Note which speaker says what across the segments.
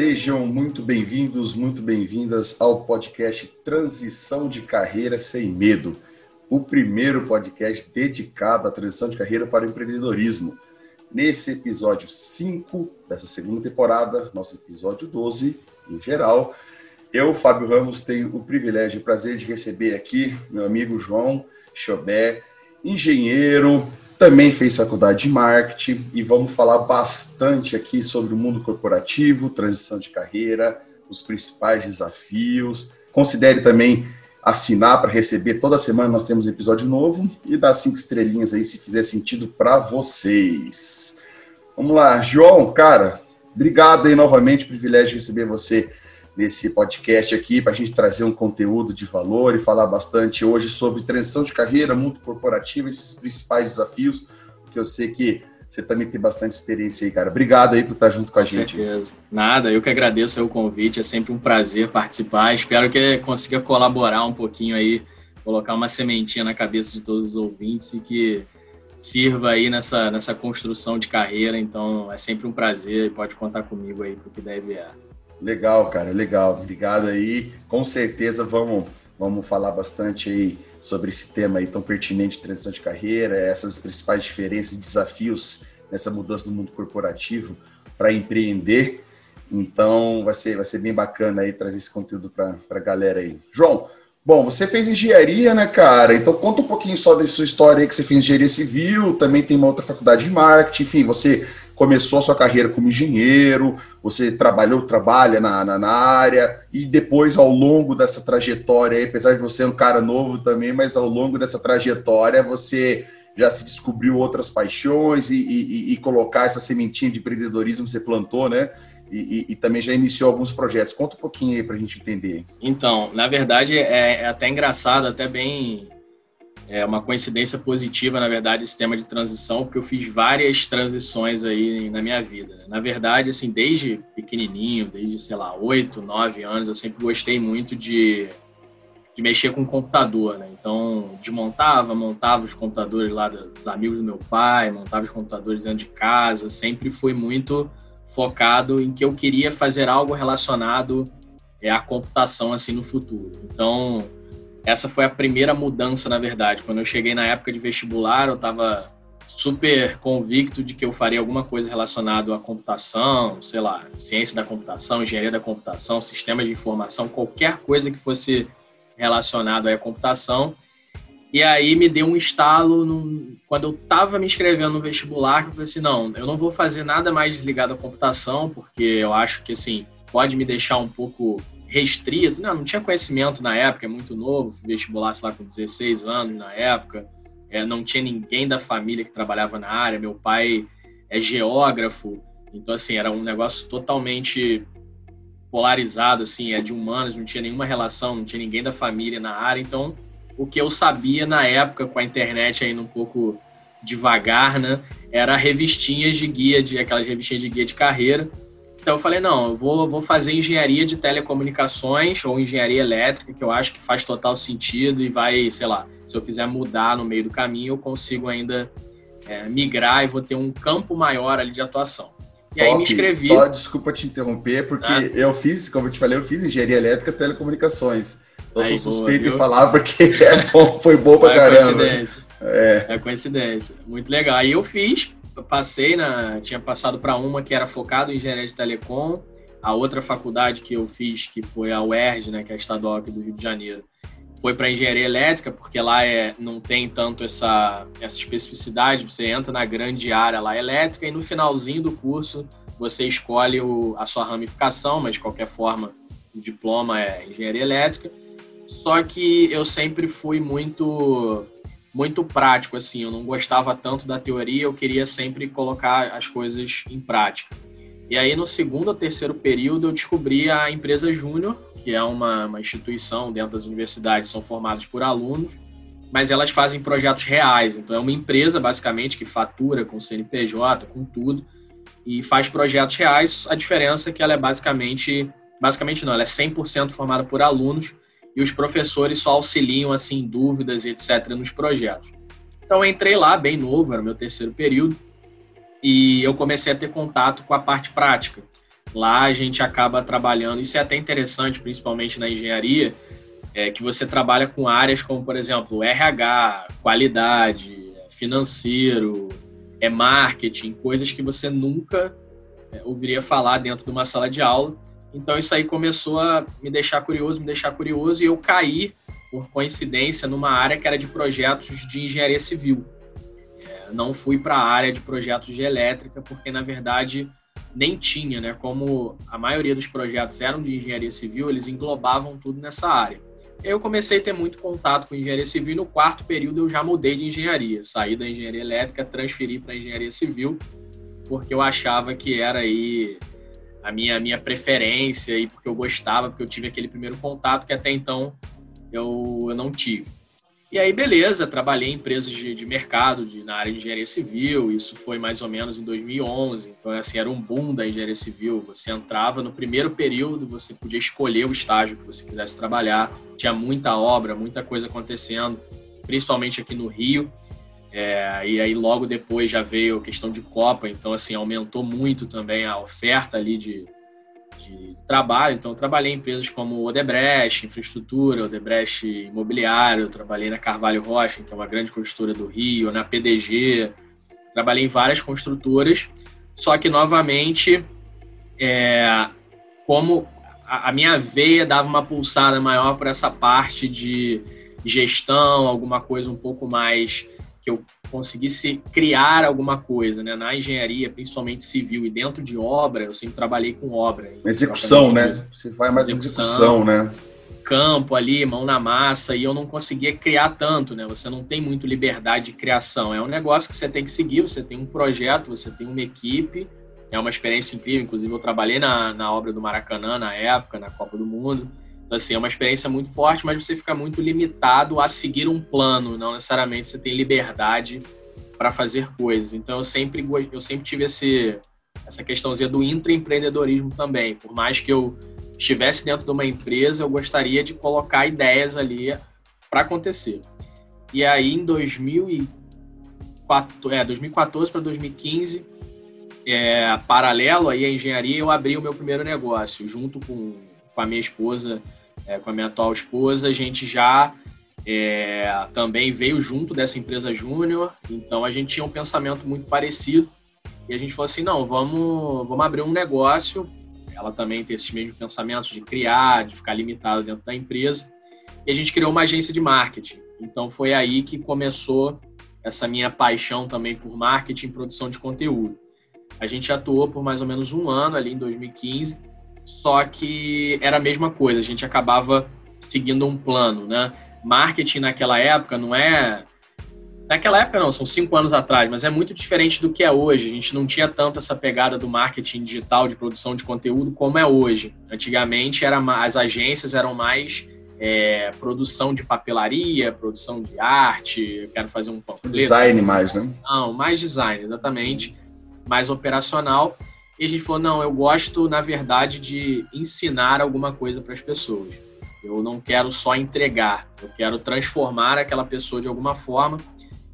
Speaker 1: Sejam muito bem-vindos, muito bem-vindas ao podcast Transição de Carreira Sem Medo, o primeiro podcast dedicado à transição de carreira para o empreendedorismo. Nesse episódio 5 dessa segunda temporada, nosso episódio 12 em geral, eu, Fábio Ramos, tenho o privilégio e o prazer de receber aqui meu amigo João Chobé, engenheiro, também fez faculdade de marketing e vamos falar bastante aqui sobre o mundo corporativo, transição de carreira, os principais desafios. Considere também assinar para receber toda semana nós temos episódio novo e dar cinco estrelinhas aí se fizer sentido para vocês. Vamos lá, João, cara, obrigado aí novamente, privilégio receber você nesse podcast aqui para a gente trazer um conteúdo de valor e falar bastante hoje sobre transição de carreira, mundo corporativo, esses principais desafios, porque eu sei que você também tem bastante experiência aí, cara. Obrigado aí por estar junto com a com gente.
Speaker 2: certeza. Nada, eu que agradeço o convite, é sempre um prazer participar. Espero que consiga colaborar um pouquinho aí, colocar uma sementinha na cabeça de todos os ouvintes e que sirva aí nessa, nessa construção de carreira. Então, é sempre um prazer e pode contar comigo aí para o que deve é.
Speaker 1: Legal, cara, legal. Obrigado aí. Com certeza vamos, vamos falar bastante aí sobre esse tema aí tão pertinente de transição de carreira, essas principais diferenças e desafios nessa mudança do mundo corporativo para empreender. Então vai ser, vai ser bem bacana aí trazer esse conteúdo para a galera aí. João, bom, você fez engenharia, né, cara? Então conta um pouquinho só da sua história aí que você fez engenharia civil, também tem uma outra faculdade de marketing, enfim, você começou a sua carreira como engenheiro, você trabalhou, trabalha na, na, na, área, e depois, ao longo dessa trajetória, apesar de você ser um cara novo também, mas ao longo dessa trajetória, você já se descobriu outras paixões e, e, e colocar essa sementinha de empreendedorismo que você plantou, né? E, e, também já iniciou alguns projetos. Conta um pouquinho aí para a gente entender.
Speaker 2: Então, na verdade, é, é até engraçado, até bem é uma coincidência positiva, na verdade, esse tema de transição, porque eu fiz várias transições aí na minha vida. Na verdade, assim, desde pequenininho, desde, sei lá, oito, nove anos, eu sempre gostei muito de, de mexer com computador, né? Então, desmontava, montava os computadores lá dos amigos do meu pai, montava os computadores dentro de casa, sempre fui muito focado em que eu queria fazer algo relacionado é, à computação, assim, no futuro. Então, essa foi a primeira mudança, na verdade. Quando eu cheguei na época de vestibular, eu estava super convicto de que eu faria alguma coisa relacionada à computação, sei lá, ciência da computação, engenharia da computação, sistemas de informação, qualquer coisa que fosse relacionada à computação. E aí me deu um estalo no, quando eu estava me inscrevendo no vestibular, que eu falei assim, não, eu não vou fazer nada mais ligado à computação, porque eu acho que assim pode me deixar um pouco restrito, não, não tinha conhecimento na época, é muito novo, fui vestibular, sei lá, com 16 anos na época, é, não tinha ninguém da família que trabalhava na área, meu pai é geógrafo, então, assim, era um negócio totalmente polarizado, assim, é de humanos, não tinha nenhuma relação, não tinha ninguém da família na área, então, o que eu sabia na época, com a internet ainda um pouco devagar, né, era revistinhas de guia, de aquelas revistinhas de guia de carreira, então eu falei, não, eu vou, vou fazer engenharia de telecomunicações ou engenharia elétrica, que eu acho que faz total sentido e vai, sei lá, se eu quiser mudar no meio do caminho, eu consigo ainda é, migrar e vou ter um campo maior ali de atuação.
Speaker 1: E Top. aí me inscrevi. Só desculpa te interromper, porque ah. eu fiz, como eu te falei, eu fiz engenharia elétrica e telecomunicações. Eu sou suspeito boa, em falar porque é bom, foi bom pra é caramba.
Speaker 2: Coincidência. É. é coincidência. Muito legal. Aí eu fiz, eu passei na, tinha passado para uma que era focado em engenharia de telecom, a outra faculdade que eu fiz, que foi a UERJ, né, que é a estadual aqui do Rio de Janeiro, foi para engenharia elétrica, porque lá é, não tem tanto essa, essa especificidade, você entra na grande área lá elétrica e no finalzinho do curso você escolhe o, a sua ramificação, mas de qualquer forma o diploma é engenharia elétrica. Só que eu sempre fui muito muito prático, assim. Eu não gostava tanto da teoria, eu queria sempre colocar as coisas em prática. E aí, no segundo ou terceiro período, eu descobri a empresa Júnior, que é uma, uma instituição dentro das universidades, são formadas por alunos, mas elas fazem projetos reais. Então, é uma empresa, basicamente, que fatura com CNPJ, com tudo, e faz projetos reais. A diferença é que ela é basicamente, basicamente não, ela é 100% formada por alunos, e os professores só auxiliam assim dúvidas e etc nos projetos. Então entrei lá bem novo, era meu terceiro período, e eu comecei a ter contato com a parte prática. lá a gente acaba trabalhando, isso é até interessante, principalmente na engenharia, é que você trabalha com áreas como, por exemplo, RH, qualidade, financeiro, é marketing, coisas que você nunca é, ouviria falar dentro de uma sala de aula. Então isso aí começou a me deixar curioso, me deixar curioso e eu caí por coincidência numa área que era de projetos de engenharia civil. É, não fui para a área de projetos de elétrica porque na verdade nem tinha, né? Como a maioria dos projetos eram de engenharia civil, eles englobavam tudo nessa área. Eu comecei a ter muito contato com engenharia civil e no quarto período eu já mudei de engenharia. Saí da engenharia elétrica, transferi para engenharia civil, porque eu achava que era aí a minha, minha preferência e porque eu gostava, porque eu tive aquele primeiro contato que até então eu, eu não tive. E aí, beleza, trabalhei em empresas de, de mercado, de, na área de engenharia civil, isso foi mais ou menos em 2011, então, assim, era um boom da engenharia civil, você entrava no primeiro período, você podia escolher o estágio que você quisesse trabalhar, tinha muita obra, muita coisa acontecendo, principalmente aqui no Rio, é, e aí logo depois já veio a questão de Copa, então, assim, aumentou muito também a oferta ali de, de trabalho. Então, trabalhei em empresas como Odebrecht, infraestrutura, Odebrecht imobiliário, trabalhei na Carvalho Rocha, que é uma grande construtora do Rio, na PDG, trabalhei em várias construtoras. Só que, novamente, é, como a, a minha veia dava uma pulsada maior para essa parte de gestão, alguma coisa um pouco mais que eu conseguisse criar alguma coisa, né? Na engenharia, principalmente civil e dentro de obra, eu sempre trabalhei com obra.
Speaker 1: Execução, né? Você vai mais execução, execução, né?
Speaker 2: Campo ali, mão na massa, e eu não conseguia criar tanto, né? Você não tem muito liberdade de criação. É um negócio que você tem que seguir, você tem um projeto, você tem uma equipe, é uma experiência incrível. Inclusive, eu trabalhei na, na obra do Maracanã na época, na Copa do Mundo. Assim, é uma experiência muito forte, mas você fica muito limitado a seguir um plano, não necessariamente você tem liberdade para fazer coisas. Então, eu sempre, eu sempre tive esse, essa questãozinha do intraempreendedorismo também. Por mais que eu estivesse dentro de uma empresa, eu gostaria de colocar ideias ali para acontecer. E aí, em 2004, é, 2014 para 2015, é, paralelo aí à engenharia, eu abri o meu primeiro negócio, junto com, com a minha esposa é, com a minha atual esposa, a gente já é, também veio junto dessa empresa júnior, então a gente tinha um pensamento muito parecido e a gente falou assim, não, vamos, vamos abrir um negócio, ela também tem esses mesmos pensamentos de criar, de ficar limitado dentro da empresa, e a gente criou uma agência de marketing. Então foi aí que começou essa minha paixão também por marketing e produção de conteúdo. A gente atuou por mais ou menos um ano ali em 2015 só que era a mesma coisa, a gente acabava seguindo um plano, né? Marketing naquela época não é. Naquela época não, são cinco anos atrás, mas é muito diferente do que é hoje. A gente não tinha tanto essa pegada do marketing digital, de produção de conteúdo, como é hoje. Antigamente era, as agências eram mais é, produção de papelaria, produção de arte, quero fazer um
Speaker 1: panfleto. Design mais, né?
Speaker 2: Não, mais design, exatamente. Mais operacional. E a gente falou: não, eu gosto, na verdade, de ensinar alguma coisa para as pessoas. Eu não quero só entregar, eu quero transformar aquela pessoa de alguma forma.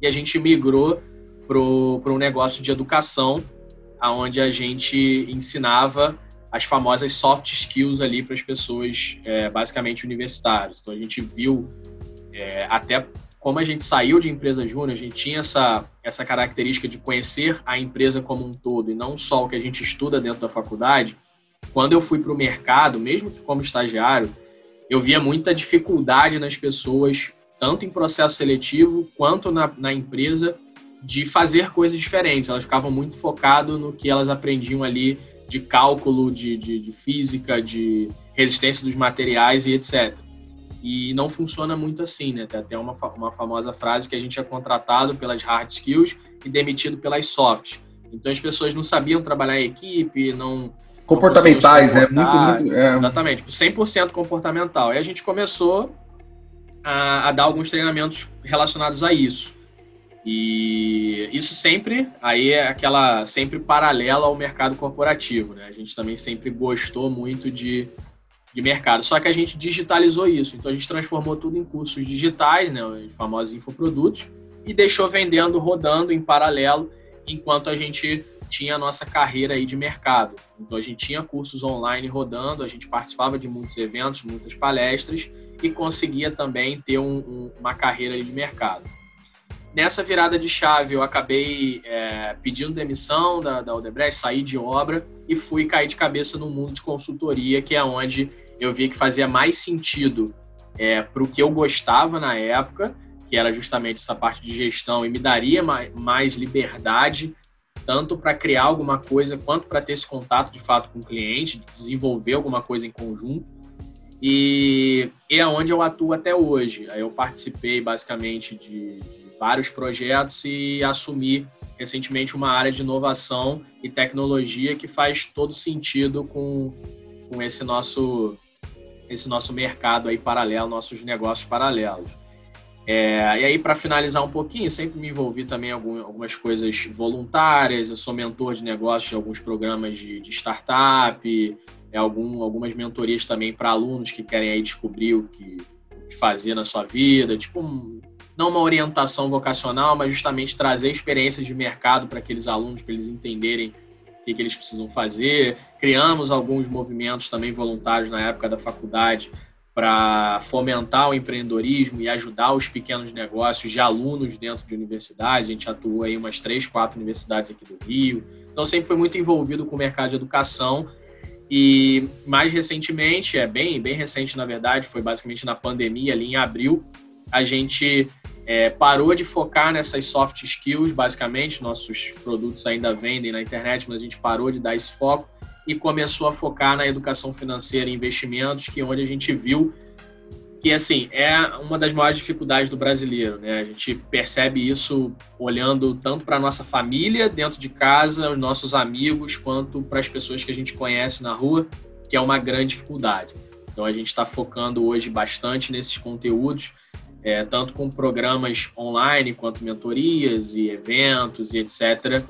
Speaker 2: E a gente migrou para um negócio de educação, onde a gente ensinava as famosas soft skills ali para as pessoas, é, basicamente universitárias. Então a gente viu é, até como a gente saiu de empresa júnior, a gente tinha essa, essa característica de conhecer a empresa como um todo e não só o que a gente estuda dentro da faculdade. Quando eu fui para o mercado, mesmo que como estagiário, eu via muita dificuldade nas pessoas, tanto em processo seletivo quanto na, na empresa, de fazer coisas diferentes. Elas ficavam muito focadas no que elas aprendiam ali de cálculo, de, de, de física, de resistência dos materiais e etc. E não funciona muito assim, né? Tem até uma, uma famosa frase que a gente é contratado pelas hard skills e demitido pelas soft. Então as pessoas não sabiam trabalhar em equipe, não.
Speaker 1: Comportamentais, é muito, muito.
Speaker 2: É. Exatamente, 100% comportamental. E a gente começou a, a dar alguns treinamentos relacionados a isso. E isso sempre, aí é aquela sempre paralela ao mercado corporativo, né? A gente também sempre gostou muito de de mercado. Só que a gente digitalizou isso. Então a gente transformou tudo em cursos digitais, né, os famosos infoprodutos, e deixou vendendo, rodando em paralelo, enquanto a gente tinha a nossa carreira aí de mercado. Então a gente tinha cursos online rodando, a gente participava de muitos eventos, muitas palestras e conseguia também ter um, um, uma carreira de mercado. Nessa virada de chave, eu acabei é, pedindo demissão da, da Odebrecht, saí de obra e fui cair de cabeça no mundo de consultoria, que é onde eu vi que fazia mais sentido é, para o que eu gostava na época, que era justamente essa parte de gestão, e me daria mais, mais liberdade, tanto para criar alguma coisa, quanto para ter esse contato de fato com o cliente, desenvolver alguma coisa em conjunto. E, e é onde eu atuo até hoje. Eu participei basicamente de, de vários projetos e assumi recentemente uma área de inovação e tecnologia que faz todo sentido com, com esse nosso esse nosso mercado aí paralelo, nossos negócios paralelos. É, e aí, para finalizar um pouquinho, sempre me envolvi também em algumas coisas voluntárias. Eu sou mentor de negócios de alguns programas de, de startup, é, algum, algumas mentorias também para alunos que querem aí descobrir o que, fazer na sua vida. Tipo, não uma orientação vocacional, mas justamente trazer experiências de mercado para aqueles alunos, para eles entenderem o que, que eles precisam fazer. Criamos alguns movimentos também voluntários na época da faculdade para fomentar o empreendedorismo e ajudar os pequenos negócios de alunos dentro de universidades. A gente atuou em umas três, quatro universidades aqui do Rio. Então, sempre foi muito envolvido com o mercado de educação. E mais recentemente, é bem, bem recente na verdade, foi basicamente na pandemia, ali em abril, a gente é, parou de focar nessas soft skills, basicamente. Nossos produtos ainda vendem na internet, mas a gente parou de dar esse foco e começou a focar na educação financeira e investimentos, que é onde a gente viu que assim é uma das maiores dificuldades do brasileiro, né? A gente percebe isso olhando tanto para nossa família dentro de casa, os nossos amigos, quanto para as pessoas que a gente conhece na rua, que é uma grande dificuldade. Então a gente está focando hoje bastante nesses conteúdos, é, tanto com programas online quanto mentorias e eventos e etc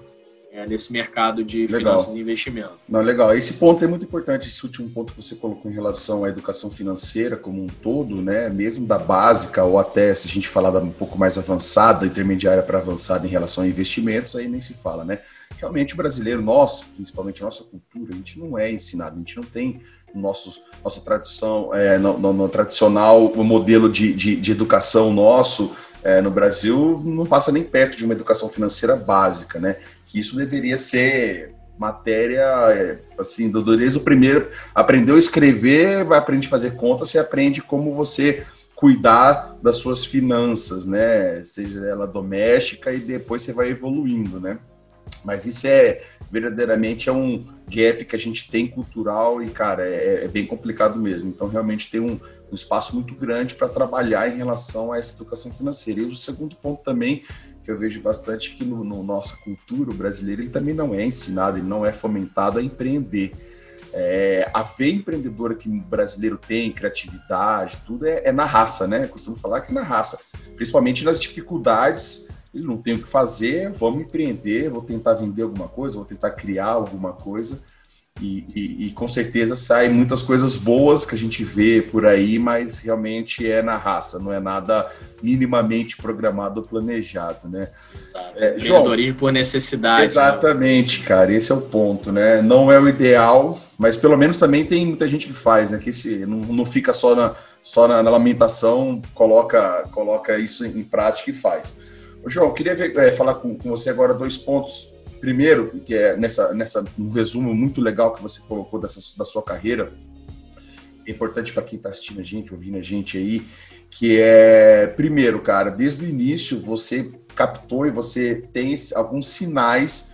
Speaker 2: é, nesse mercado de legal. finanças e investimento.
Speaker 1: Não, legal. Esse ponto é muito importante, esse último ponto que você colocou em relação à educação financeira como um todo, né? Mesmo da básica ou até se a gente falar da um pouco mais avançada, intermediária para avançada em relação a investimentos, aí nem se fala, né? Realmente o brasileiro, nós, principalmente a nossa cultura, a gente não é ensinado, a gente não tem nossos, nossa tradição, é, no, no, no tradicional modelo de, de, de educação nosso, é, no Brasil não passa nem perto de uma educação financeira básica, né? que isso deveria ser matéria, é, assim, do, desde o primeiro, aprendeu a escrever, vai aprender a fazer conta, você aprende como você cuidar das suas finanças, né, seja ela doméstica e depois você vai evoluindo, né. Mas isso é verdadeiramente é um gap que a gente tem cultural e, cara, é, é bem complicado mesmo. Então, realmente tem um, um espaço muito grande para trabalhar em relação a essa educação financeira. E o segundo ponto também que eu vejo bastante que no, no nossa cultura, o brasileiro ele também não é ensinado, ele não é fomentado a empreender. É, a veia empreendedora que o brasileiro tem, criatividade, tudo é, é, na raça, né? Eu costumo falar que é na raça, principalmente nas dificuldades. Não tem o que fazer, vamos empreender, vou tentar vender alguma coisa, vou tentar criar alguma coisa. E, e, e, com certeza saem muitas coisas boas que a gente vê por aí, mas realmente é na raça, não é nada minimamente programado ou planejado, né?
Speaker 2: É, João, por necessidade. Né?
Speaker 1: Exatamente, né? cara, esse é o ponto, né? Não é o ideal, mas pelo menos também tem muita gente que faz, né? Que se, não, não fica só na, só na, na, lamentação, coloca, coloca isso em prática e faz. João, queria ver, é, falar com, com você agora dois pontos. Primeiro, que é nessa, nessa um resumo muito legal que você colocou dessa, da sua carreira, é importante para quem está assistindo a gente, ouvindo a gente aí, que é, primeiro, cara, desde o início você captou e você tem alguns sinais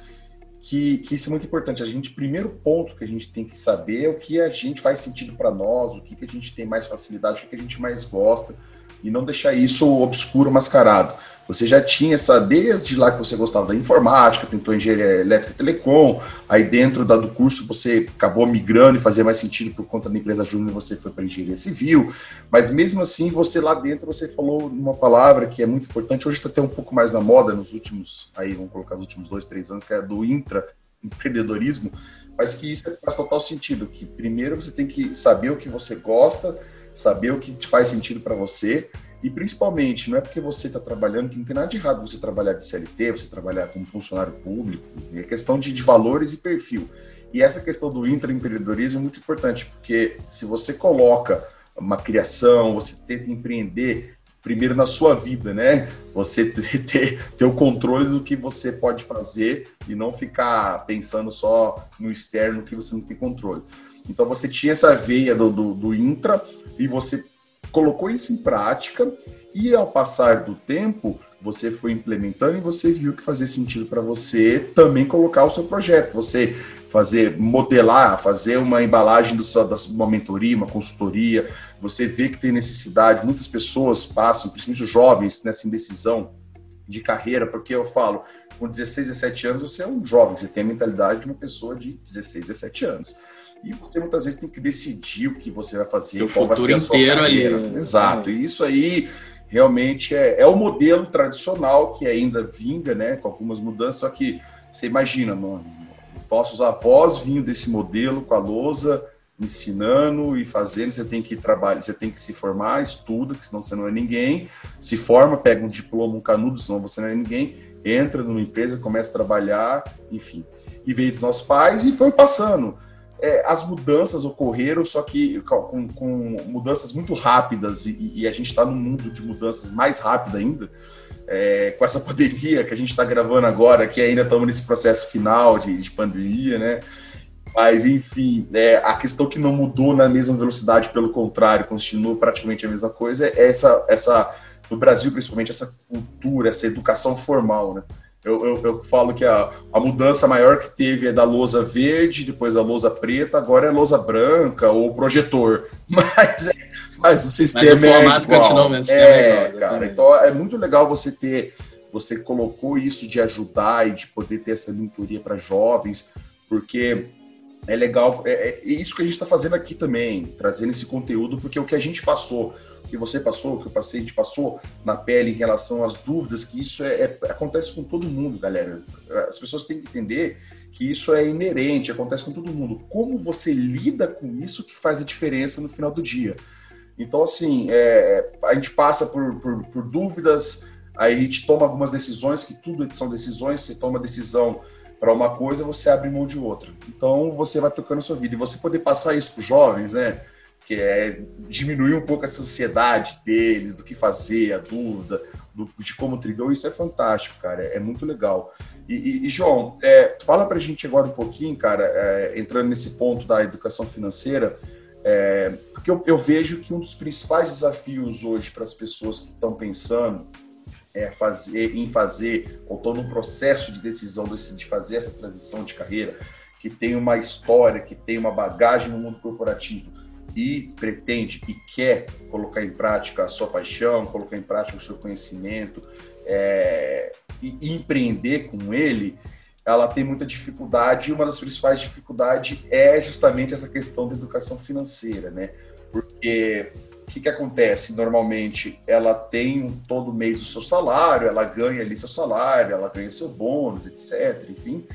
Speaker 1: que, que isso é muito importante. A gente, primeiro ponto que a gente tem que saber é o que a gente faz sentido para nós, o que, que a gente tem mais facilidade, o que, que a gente mais gosta, e não deixar isso obscuro, mascarado. Você já tinha essa, desde lá que você gostava da informática, tentou engenharia elétrica e telecom, aí dentro da, do curso você acabou migrando e fazia mais sentido por conta da empresa júnior, você foi para engenharia civil, mas mesmo assim, você lá dentro, você falou uma palavra que é muito importante, hoje está até um pouco mais na moda nos últimos, aí vamos colocar nos últimos dois, três anos, que é do intraempreendedorismo, mas que isso faz total sentido, que primeiro você tem que saber o que você gosta, saber o que faz sentido para você, E principalmente, não é porque você está trabalhando que não tem nada de errado você trabalhar de CLT, você trabalhar como funcionário público, é questão de, de valores e perfil. E essa questão do intraempreendedorismo é muito importante, porque se você coloca uma criação, você tenta empreender primeiro na sua vida, né? Você ter, ter o controle do que você pode fazer e não ficar pensando só no externo que você não tem controle. Então você tinha essa veia do, do, do intra e você colocou isso em prática e ao passar do tempo você foi implementando e você viu que fazia sentido para você também colocar o seu projeto, você fazer modelar, fazer uma embalagem do da uma mentoria, uma consultoria, você vê que tem necessidade, muitas pessoas passam, principalmente os jovens, nessa indecisão de carreira, porque eu falo, com 16, 17 anos você é um jovem, você tem a mentalidade de uma pessoa de 16, 17 anos. E você muitas vezes tem que decidir o que você vai fazer,
Speaker 2: o qual vai ser a sua carreira.
Speaker 1: Ali? Exato. E isso aí realmente é, é o modelo tradicional que ainda vinga, né? Com algumas mudanças, só que você imagina, mano, nossos avós vinham desse modelo com a lousa, ensinando e fazendo, você tem que trabalhar, você tem que se formar, estuda, que senão você não é ninguém, se forma, pega um diploma, um canudo, senão você não é ninguém, entra numa empresa, começa a trabalhar, enfim. E veio dos nossos pais e foi passando é, as mudanças ocorreram, só que com, com mudanças muito rápidas, e, e a gente está num mundo de mudanças mais rápido ainda, é, com essa pandemia que a gente está gravando agora, que ainda estamos nesse processo final de, de pandemia, né? Mas, enfim, é, a questão que não mudou na mesma velocidade, pelo contrário, continua praticamente a mesma coisa, é essa, essa no Brasil, principalmente, essa cultura, essa educação formal, né? Eu, eu, eu, falo que a, a mudança maior que teve é da lousa verde, depois da lousa preta, agora é lousa branca ou projetor. Mas, mas o sistema mas o formato é igual. Mesmo, é, é cara. Então é muito legal você ter, você colocou isso de ajudar e de poder ter essa mentoria para jovens, porque é legal, é, é isso que a gente está fazendo aqui também, trazendo esse conteúdo, porque o que a gente passou que você passou, que o paciente passou na pele em relação às dúvidas, que isso é, é, acontece com todo mundo, galera. As pessoas têm que entender que isso é inerente, acontece com todo mundo. Como você lida com isso que faz a diferença no final do dia. Então, assim, é, a gente passa por, por, por dúvidas, aí a gente toma algumas decisões, que tudo são decisões, você toma decisão para uma coisa, você abre mão de outra. Então, você vai tocando a sua vida. E você poder passar isso para os jovens, né? Que é diminuir um pouco a ansiedade deles, do que fazer, a dúvida, do, de como trilhou, isso é fantástico, cara, é, muito legal. E, e, e João, é, fala pra gente agora um pouquinho, cara, é, entrando nesse ponto da educação financeira, é, porque eu, eu, vejo que um dos principais desafios hoje para as pessoas que estão pensando é fazer, em fazer, ou estão no processo de decisão de fazer essa transição de carreira, que tem uma história, que tem uma bagagem no mundo corporativo, e pretende e quer colocar em prática a sua paixão, colocar em prática o seu conhecimento é, e, empreender com ele, ela tem muita dificuldade e uma das principais dificuldades é justamente essa questão da educação financeira, né? Porque o que, que acontece? Normalmente ela tem um, todo mês o seu salário, ela ganha ali seu salário, ela ganha seu bônus, etc. Enfim,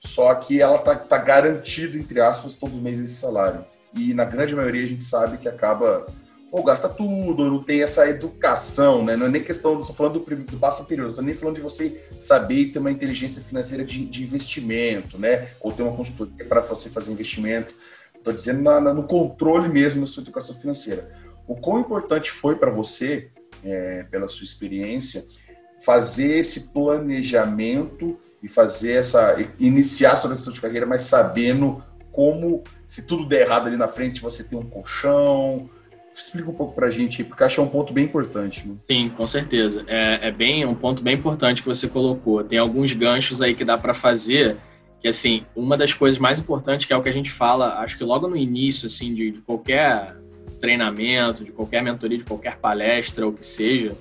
Speaker 1: só que ela tá, tá garantido, entre aspas, todo mês esse salário e na grande maioria a gente sabe que acaba ou gasta tudo, ou não tem essa educação, né? Não é nem questão, estou falando do, do passo anterior, estou nem falando de você saber ter uma inteligência financeira de, de investimento, né? Ou ter uma consultoria para você fazer investimento. Estou dizendo na, na, no controle mesmo da sua educação financeira. O quão importante foi para você, é, pela sua experiência, fazer esse planejamento e fazer essa iniciar sua decisão de carreira, mas sabendo como, se tudo der errado ali na frente, você tem um colchão. Explica um pouco para a gente, porque acho que é um ponto bem importante. Né?
Speaker 2: Sim, com certeza. É, é bem um ponto bem importante que você colocou. Tem alguns ganchos aí que dá para fazer, que assim, uma das coisas mais importantes, que é o que a gente fala, acho que logo no início, assim, de, de qualquer treinamento, de qualquer mentoria, de qualquer palestra, ou que seja,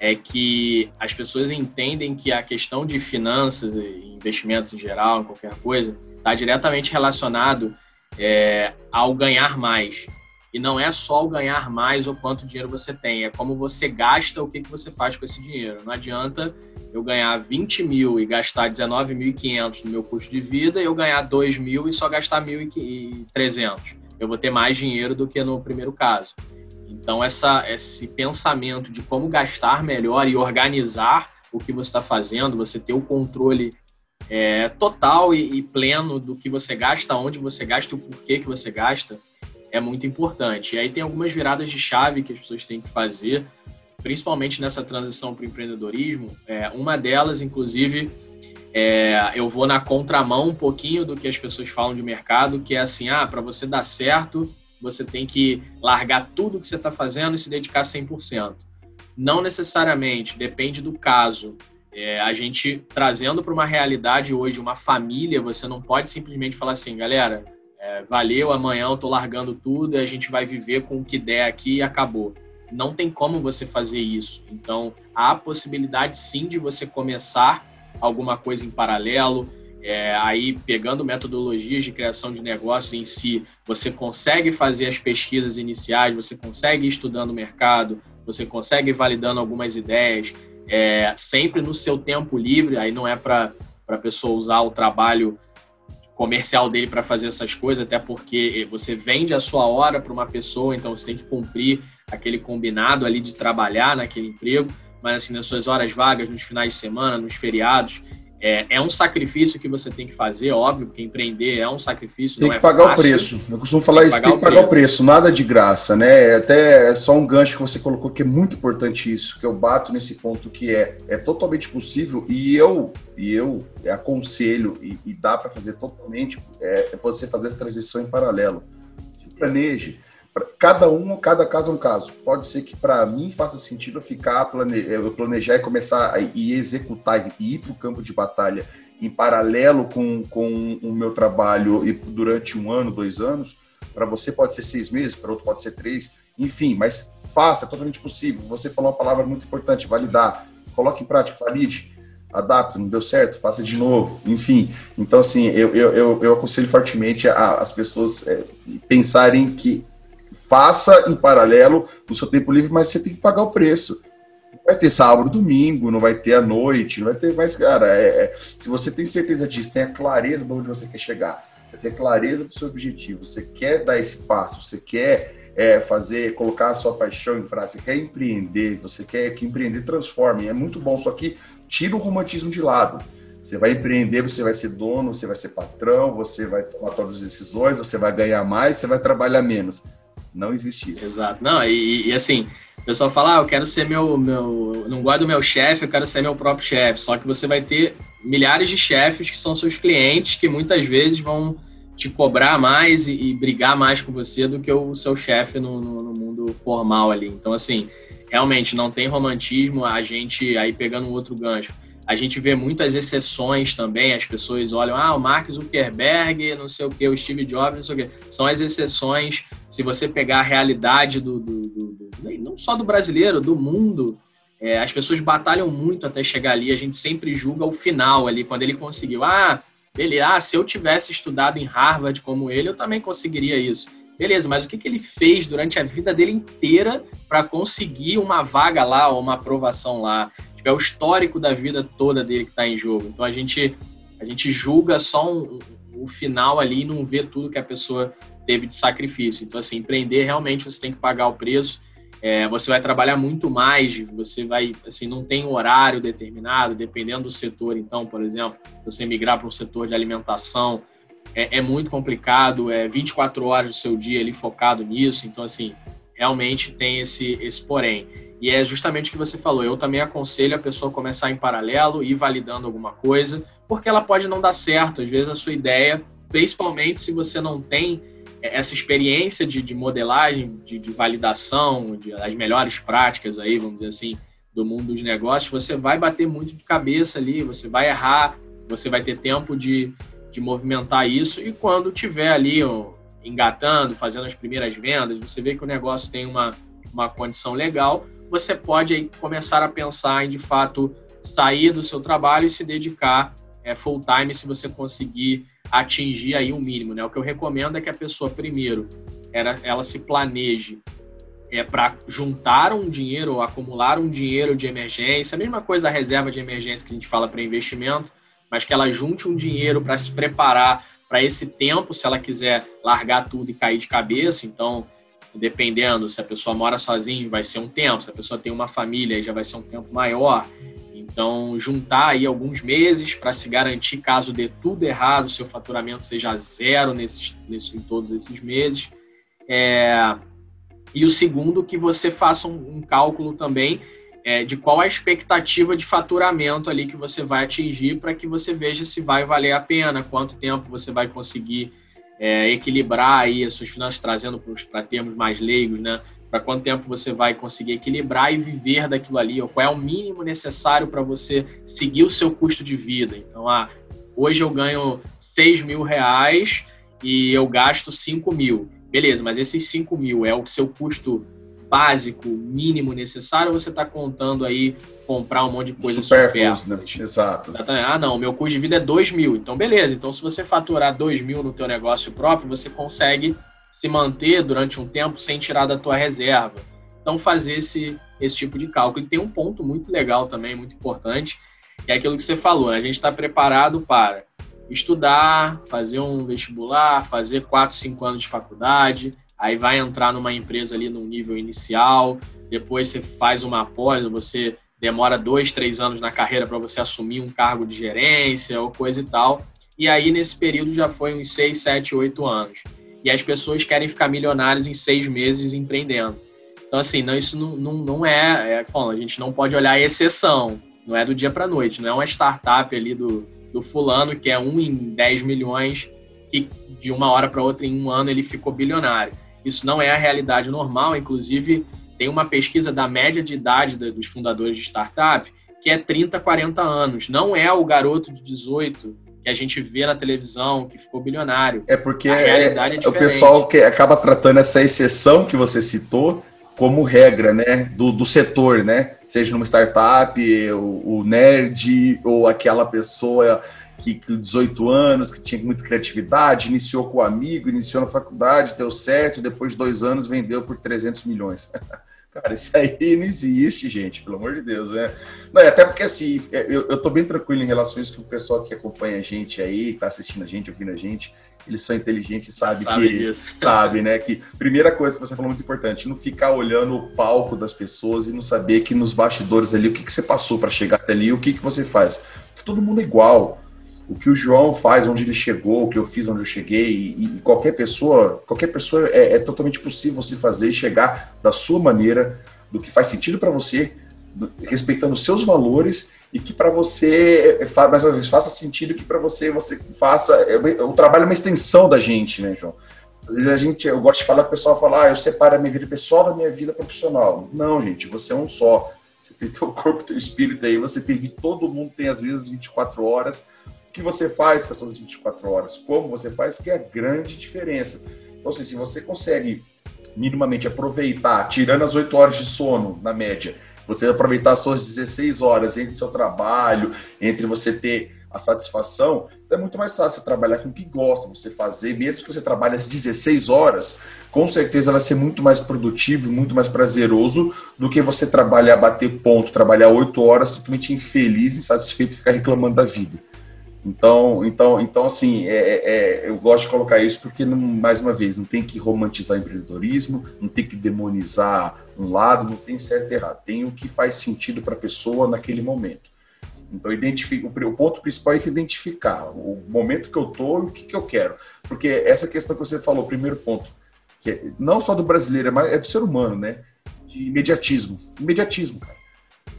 Speaker 2: é que as pessoas entendem que a questão de finanças e investimentos em geral, qualquer coisa, está diretamente relacionado é, ao ganhar mais. E não é só o ganhar mais ou quanto dinheiro você tem, é como você gasta, o que, que você faz com esse dinheiro. Não adianta eu ganhar 20 mil e gastar 19.500 no meu custo de vida e eu ganhar 2 mil e só gastar 1.300. Eu vou ter mais dinheiro do que no primeiro caso. Então, essa, esse pensamento de como gastar melhor e organizar o que você está fazendo, você ter o controle é, total e, e, pleno do que você gasta, onde você gasta o porquê que você gasta, é muito importante. E aí tem algumas viradas de chave que as pessoas têm que fazer, principalmente nessa transição para o empreendedorismo. É, uma delas, inclusive, é, eu vou na contramão um pouquinho do que as pessoas falam de mercado, que é assim, ah, para você dar certo, você tem que largar tudo que você está fazendo e se dedicar 100%. Não necessariamente, depende do caso. É, a gente trazendo para uma realidade hoje, uma família, você não pode simplesmente falar assim, galera, é, valeu, amanhã eu tô largando tudo a gente vai viver com o que der aqui e acabou. Não tem como você fazer isso. Então, há possibilidade sim de você começar alguma coisa em paralelo. É, aí, pegando metodologias de criação de negócios em si, você consegue fazer as pesquisas iniciais, você consegue ir estudando o mercado, você consegue ir validando algumas ideias, é, sempre no seu tempo livre, aí não é para a pessoa usar o trabalho comercial dele para fazer essas coisas, até porque você vende a sua hora para uma pessoa, então você tem que cumprir aquele combinado ali de trabalhar naquele emprego, mas assim, nas suas horas vagas, nos finais de semana, nos feriados, é, é, um sacrifício que você tem que fazer, óbvio, porque empreender é um sacrifício.
Speaker 1: Tem que é pagar fácil. o preço. Eu costumo falar isso, tem que pagar o preço. nada de graça, né? É até é só um gancho que você colocou que é muito importante isso, que eu bato nesse ponto que é, é totalmente possível e eu e eu aconselho e, e dá para fazer totalmente é você fazer essa transição em paralelo. Se planeje, cada um, cada caso é um caso. Pode ser que para mim faça sentido eu ficar, plane, eu planejar e começar a, e executar e ir para o campo de batalha em paralelo com, com o meu trabalho e durante um ano, dois anos. Para você pode ser seis meses, para outro pode ser três, enfim, mas faça, é totalmente possível. Você falou uma palavra muito importante, validar. Coloque em prática, valide adapta, não deu certo, faça de novo, enfim. Então, assim, eu, eu, eu, eu aconselho fortemente a, as pessoas é, pensarem que faça em paralelo no seu tempo livre, mas você tem que pagar o preço. Vai ter sábado, domingo, não vai ter à noite, não vai ter mais. Cara, é, é, se você tem certeza disso, tem a clareza de onde você quer chegar, você tem a clareza do seu objetivo, você quer dar esse passo, você quer é, fazer, colocar a sua paixão em prática, você quer empreender, você quer que empreender transforme, é muito bom, só que tira o romantismo de lado. Você vai empreender, você vai ser dono, você vai ser patrão, você vai tomar todas as decisões, você vai ganhar mais, você vai trabalhar menos. Não existe isso.
Speaker 2: Exato. Não, e, e assim, o pessoal fala, ah, eu quero ser meu, meu. Não gosto do meu chefe, eu quero ser meu próprio chefe. Só que você vai ter milhares de chefes que são seus clientes, que muitas vezes vão te cobrar mais e, e brigar mais com você do que o seu chefe no, no, no mundo formal ali. Então, assim, realmente não tem romantismo. A gente, aí pegando um outro gancho, a gente vê muitas exceções também, as pessoas olham, ah, o Mark Zuckerberg, não sei o que, o Steve Jobs, não sei o que. São as exceções. Se você pegar a realidade do, do, do, do não só do brasileiro, do mundo, é, as pessoas batalham muito até chegar ali. A gente sempre julga o final ali, quando ele conseguiu. Ah, ele, ah, se eu tivesse estudado em Harvard como ele, eu também conseguiria isso. Beleza, mas o que, que ele fez durante a vida dele inteira para conseguir uma vaga lá ou uma aprovação lá? é o histórico da vida toda dele que está em jogo. Então a gente, a gente julga só um, o final ali e não vê tudo que a pessoa teve de sacrifício. Então, assim, empreender realmente você tem que pagar o preço. É, você vai trabalhar muito mais, você vai, assim, não tem horário determinado, dependendo do setor. Então, por exemplo, você migrar para um setor de alimentação é, é muito complicado, é 24 horas do seu dia ali focado nisso. Então, assim, realmente tem esse, esse porém. E é justamente o que você falou. Eu também aconselho a pessoa começar em paralelo e validando alguma coisa, porque ela pode não dar certo. Às vezes a sua ideia, principalmente se você não tem essa experiência de, de modelagem, de, de validação, de, as melhores práticas aí, vamos dizer assim, do mundo dos negócios, você vai bater muito de cabeça ali, você vai errar, você vai ter tempo de, de movimentar isso e quando tiver ali ó, engatando, fazendo as primeiras vendas, você vê que o negócio tem uma, uma condição legal, você pode aí começar a pensar em, de fato, sair do seu trabalho e se dedicar é, full time se você conseguir atingir aí um mínimo, né? O que eu recomendo é que a pessoa, primeiro, era, ela se planeje é, para juntar um dinheiro acumular um dinheiro de emergência, a mesma coisa da reserva de emergência que a gente fala para investimento, mas que ela junte um dinheiro para se preparar para esse tempo, se ela quiser largar tudo e cair de cabeça. Então, dependendo se a pessoa mora sozinha, vai ser um tempo, se a pessoa tem uma família, já vai ser um tempo maior. Então, juntar aí alguns meses para se garantir, caso dê tudo errado, seu faturamento seja zero nesses, nesses, em todos esses meses. É... E o segundo, que você faça um, um cálculo também é, de qual a expectativa de faturamento ali que você vai atingir para que você veja se vai valer a pena, quanto tempo você vai conseguir é, equilibrar aí as suas finanças, trazendo para termos mais leigos, né? Para quanto tempo você vai conseguir equilibrar e viver daquilo ali, ou qual é o mínimo necessário para você seguir o seu custo de vida. Então, ah, hoje eu ganho 6 mil reais e eu gasto 5 mil. Beleza, mas esses 5 mil é o seu custo básico, mínimo necessário, ou você está contando aí comprar um monte de coisa
Speaker 1: supérfluas, né? Exato.
Speaker 2: Ah, não, meu custo de vida é 2 mil. Então, beleza. Então, se você faturar 2 mil no teu negócio próprio, você consegue se manter durante um tempo sem tirar da tua reserva. Então, fazer esse, esse tipo de cálculo. E tem um ponto muito legal também, muito importante, que é aquilo que você falou. Né? A gente está preparado para estudar, fazer um vestibular, fazer 4, 5 anos de faculdade, aí vai entrar numa empresa ali num nível inicial, depois você faz uma pós, você demora dois, três anos na carreira para você assumir um cargo de gerência ou coisa e tal. E aí, nesse período, já foi uns seis, sete, oito anos. E as pessoas querem ficar milionários em seis meses empreendendo. Então, assim, não, isso não, não, não é, é A gente não pode olhar a exceção. Não é do dia para noite. Não é uma startup ali do, do fulano que é um em 10 milhões que de uma hora para outra, em um ano, ele ficou bilionário. Isso não é a realidade normal, inclusive tem uma pesquisa da média de idade dos fundadores de startup que é 30, 40 anos. Não é o garoto de 18 que a gente vê na televisão que ficou bilionário.
Speaker 1: É porque é, é o pessoal que acaba tratando essa exceção que você citou como regra, né, do, do setor, né? Seja numa startup, o, o nerd ou aquela pessoa que com 18 anos, que tinha muita criatividade, iniciou com o amigo, iniciou na faculdade, deu certo, depois de dois anos vendeu por 300 milhões. Cara, isso aí não existe, gente, pelo amor de Deus, né? Não, até porque, assim, é, eu, eu tô bem tranquilo em relação a isso, que o pessoal que acompanha a gente aí, tá assistindo a gente, ouvindo a gente, eles são inteligentes e sabe, sabe que disso. sabe, né? Que primeira coisa que você falou muito importante, não ficar olhando o palco das pessoas e não saber que nos bastidores ali o que, que você passou para chegar até ali, o que, que você faz. Porque todo mundo é igual o que o João faz, onde ele chegou, o que eu fiz, onde eu cheguei, e, e qualquer pessoa, qualquer pessoa é, é, totalmente possível você fazer e chegar da sua maneira, do que faz sentido para você, do, respeitando seus valores e que para você, é, é mais uma vez, faça sentido que para você você faça. É, o trabalho é uma extensão da gente, né, João? Às vezes a gente, eu gosto de falar, o pessoal fala, ah, eu separo a minha vida pessoal da minha vida profissional. Não, gente, você é um só. Você tem teu corpo, teu espírito aí, você tem todo mundo tem às vezes 24 horas que você faz com essas 24 horas, como você faz, que é a grande diferença. Então, assim, se você consegue minimamente aproveitar, tirando as 8 horas de sono, na média, você aproveitar as suas 16 horas entre seu trabalho, entre você ter a satisfação, é muito mais fácil trabalhar com o que gosta, você fazer, mesmo que você trabalhe as 16 horas, com certeza vai ser muito mais produtivo, muito mais prazeroso do que você trabalhar, bater ponto, trabalhar 8 horas totalmente infeliz, insatisfeito e ficar reclamando da vida. Então, então, então assim, é, é, é, eu gosto de colocar isso porque, não, mais uma vez, não tem que romantizar empreendedorismo, não tem que demonizar um lado, não tem certo e errado. Tem o que faz sentido para a pessoa naquele momento. Então, o ponto principal é se identificar o momento que eu estou e o que, que eu quero. Porque essa questão que você falou, primeiro ponto, que é, não só do brasileiro, mas é do ser humano, né? De imediatismo. Imediatismo, cara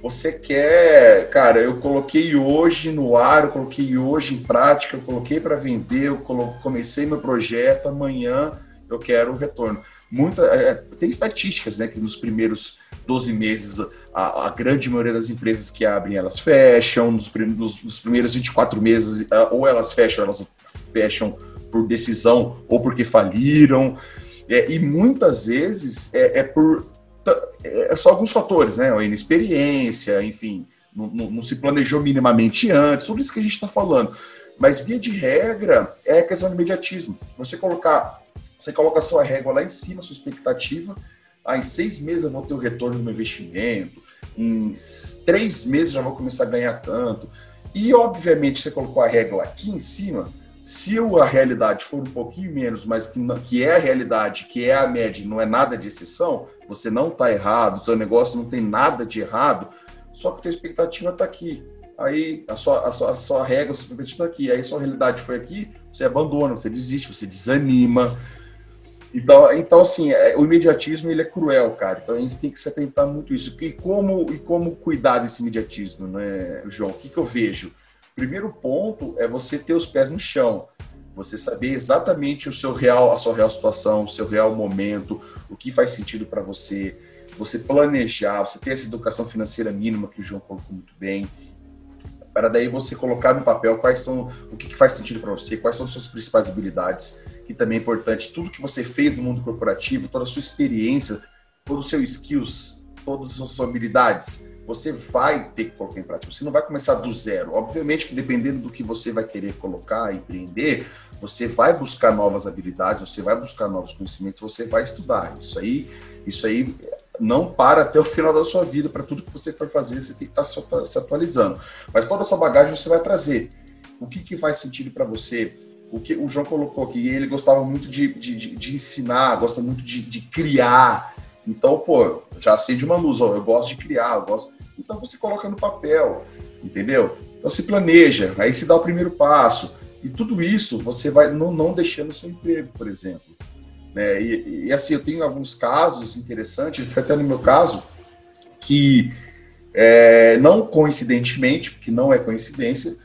Speaker 1: você quer, cara, eu coloquei hoje no ar, eu coloquei hoje em prática, eu coloquei para vender, eu comecei meu projeto, amanhã eu quero o retorno. Muita, é, tem estatísticas, né, que nos primeiros 12 meses a, a, grande maioria das empresas que abrem, elas fecham, nos, nos, nos primeiros 24 meses, ou elas fecham, elas fecham por decisão ou porque faliram, é, e muitas vezes é, é por é, só alguns fatores, né? A inexperiência, enfim, não, não, não, se planejou minimamente antes, tudo isso que a gente está falando. Mas, via de regra, é a questão do imediatismo. Você colocar, você coloca a sua régua lá em cima, sua expectativa, ah, em seis meses eu vou ter o retorno do meu investimento, em três meses já vou começar a ganhar tanto. E, obviamente, você colocou a régua aqui em cima, Se a realidade for um pouquinho menos, mas que, que é a realidade, que é a média, não é nada de exceção, você não está errado, seu negócio não tem nada de errado, só que a tua expectativa está aqui. Aí a sua, a sua, a sua regra, a sua expectativa está aqui. Aí a sua realidade foi aqui, você abandona, você desiste, você desanima. Então, então assim, é, o imediatismo ele é cruel, cara. Então a gente tem que se atentar muito a isso. E como, e como cuidar desse imediatismo, né, João? O que, que eu vejo? Primeiro ponto é você ter os pés no chão. Você saber exatamente o seu real, a sua real situação, o seu real momento, o que faz sentido para você. Você planejar, você ter essa educação financeira mínima que o João colocou muito bem, para daí você colocar no papel quais são o que, que faz sentido para você, quais são suas principais habilidades, que também é importante, tudo que você fez no mundo corporativo, toda a sua experiência, todo o seu skills, todas as suas habilidades, você vai ter que colocar em prática. Você não vai começar do zero. Obviamente que dependendo do que você vai querer colocar, empreender, você vai buscar novas habilidades, você vai buscar novos conhecimentos, você vai estudar. Isso aí, isso aí não para até o final da sua vida. Para tudo que você for fazer, você tem que estar tá se atualizando. Mas toda a sua bagagem você vai trazer. O que, que faz sentido para você? O que o João colocou aqui, ele gostava muito de, de, de, de ensinar, gosta muito de, de, criar. Então, pô, já acende uma luz, ó, eu gosto de criar, eu gosto. Então você coloca no papel, entendeu? Então se planeja, aí se dá o primeiro passo. E tudo isso você vai não, não deixando o seu emprego, por exemplo. Né? E, e, assim, eu tenho alguns casos interessantes, foi até no meu caso, que é, não coincidentemente, porque não é coincidência,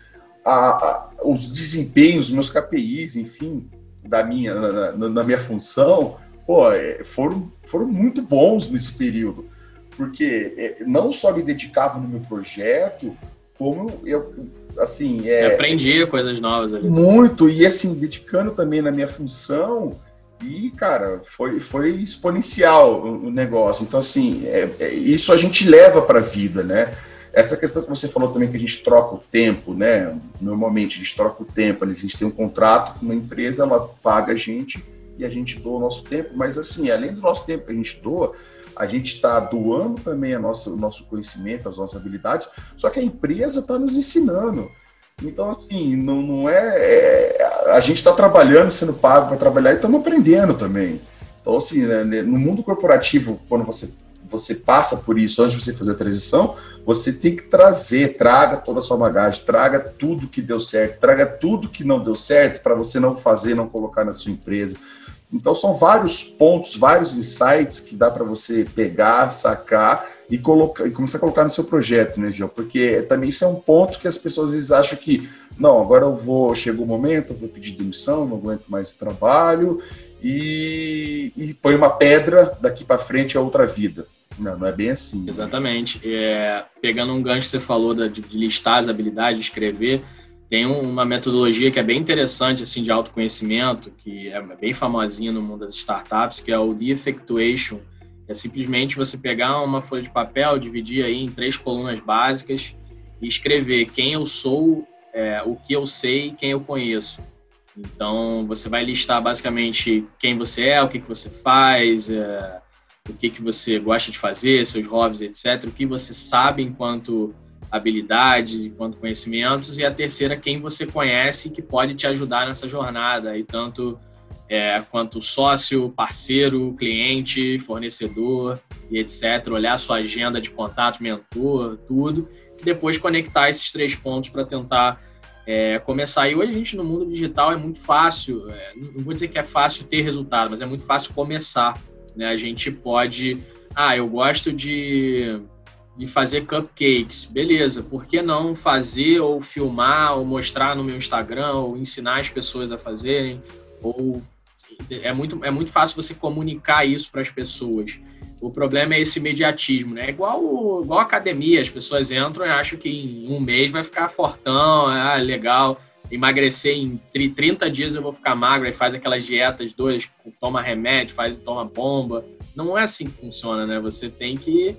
Speaker 1: a, a, os desempenhos, meus KPIs, enfim, da minha, na, na, na minha função, pô, é, foram, foram muito bons nesse período, porque é, não só me dedicava no meu projeto, como eu, assim... É,
Speaker 2: aprendi coisas novas ali.
Speaker 1: Muito, e assim, dedicando também na minha função, e, cara, foi, foi exponencial o, negócio. Então, assim, é, é, isso a gente leva para a vida, né? Essa questão que você falou também, que a gente troca o tempo, né? Normalmente a gente troca o tempo, a gente tem um contrato com uma empresa, ela paga a gente e a gente doa o nosso tempo, mas, assim, além do nosso tempo que a gente doa, a gente está doando também a nossa, o nosso conhecimento, as nossas habilidades, só que a empresa está nos ensinando. Então, assim, não, não é, é A gente está trabalhando, sendo pago para trabalhar e estamos aprendendo também. Então, assim, né, né, no mundo corporativo, quando você, você passa por isso antes de você fazer a transição, você tem que trazer, traga toda a sua bagagem, traga tudo que deu certo, traga tudo que não deu certo para você não fazer, não colocar na sua empresa. Então, são vários pontos, vários insights que dá para você pegar, sacar e, colocar, e começar a colocar no seu projeto, né, João? Porque também isso é um ponto que as pessoas às vezes acham que, não, agora eu vou, chegou o momento, eu vou pedir demissão, não aguento mais trabalho e, e põe uma pedra daqui para frente a outra vida. Não, não é bem assim.
Speaker 2: Exatamente. É, pegando um gancho que você falou de, de listar as habilidades, de escrever, tem uma metodologia que é bem interessante assim de autoconhecimento, que é bem famosinha no mundo das startups, que é o The Effectuation, é simplesmente você pegar uma folha de papel, dividir aí em três colunas básicas e escrever quem eu sou, é, o que eu sei quem eu conheço. Então, você vai listar basicamente quem você é, o que, que você faz, é, o que, que você gosta de fazer, seus hobbies, etc. O que você sabe enquanto habilidades, enquanto conhecimentos. E a terceira, quem você conhece que pode te ajudar nessa jornada. E tanto é, quanto sócio, parceiro, cliente, fornecedor e etc. Olhar sua agenda de contato, mentor, tudo. E depois conectar esses três pontos para tentar é, começar. E hoje a gente no mundo digital é muito fácil, é, não vou dizer que é fácil ter resultado, mas é muito fácil começar. Né? A gente pode, ah, eu gosto de, de fazer cupcakes, beleza, por que não fazer ou filmar ou mostrar no meu Instagram ou ensinar as pessoas a fazerem? Ou é muito, é muito fácil você comunicar isso para as pessoas. O problema é esse imediatismo, né? É igual, igual academia, as pessoas entram e acham que em um mês vai ficar fortão, ah, legal, emagrecer em 30 dias eu vou ficar magro, e faz aquelas dietas dois, toma remédio, faz toma bomba. Não é assim que funciona, né? Você tem que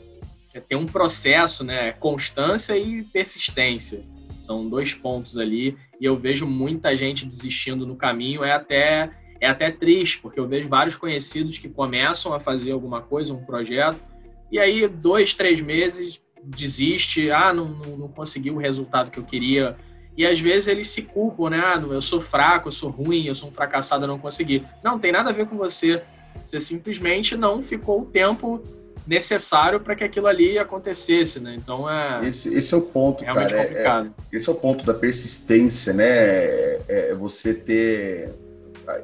Speaker 2: ter um processo, né? Constância e persistência. São dois pontos ali, e eu vejo muita gente desistindo no caminho, é até é até triste, porque eu vejo vários conhecidos que começam a fazer alguma coisa, um projeto, e aí dois, três meses desiste, ah, não, não, não conseguiu o resultado que eu queria. E às vezes eles se culpam, né? Ah, eu sou fraco, eu sou ruim, eu sou um fracassado, eu não consegui. Não, tem nada a ver com você. Você simplesmente não ficou o tempo necessário para que aquilo ali acontecesse, né? Então é
Speaker 1: esse, esse é o ponto, cara. É, é, esse é o ponto da persistência, né? É, é, você ter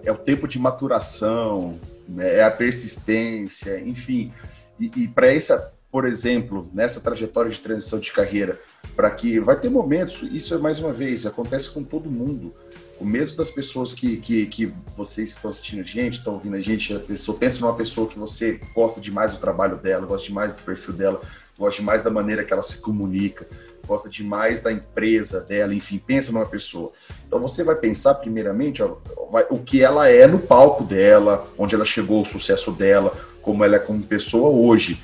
Speaker 1: é o tempo de maturação, né? é a persistência, enfim. E, e para essa, por exemplo, nessa trajetória de transição de carreira, para que vai ter momentos, isso é mais uma vez acontece com todo mundo o mesmo das pessoas que, que, que vocês estão assistindo a gente, estão ouvindo a gente, a pessoa, pensa numa pessoa que você gosta demais do trabalho dela, gosta demais do perfil dela, gosta demais da maneira que ela se comunica, gosta demais da empresa dela, enfim, pensa numa pessoa. Então você vai pensar primeiramente ó, vai, o que ela é no palco dela, onde ela chegou, o sucesso dela, como ela é como pessoa hoje.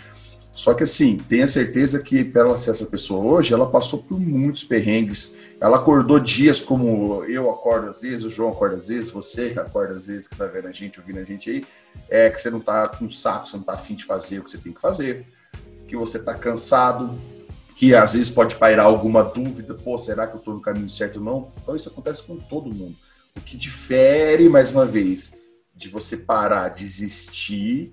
Speaker 1: Só que assim, tenha certeza que para ela ser essa pessoa hoje, ela passou por muitos perrengues. Ela acordou dias como eu acordo às vezes, o João acorda às vezes, você acorda às vezes, que tá vendo a gente, ouvindo a gente aí, é que você não tá com saco, você não tá afim de fazer o que você tem que fazer, que você tá cansado, que às vezes pode pairar alguma dúvida, pô, será que eu tô no caminho certo ou não? Então isso acontece com todo mundo. O que difere, mais uma vez, de você parar, desistir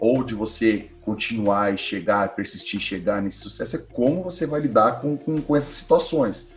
Speaker 1: ou de você continuar e chegar, persistir, chegar nesse sucesso, é como você vai lidar com, com, com essas situações.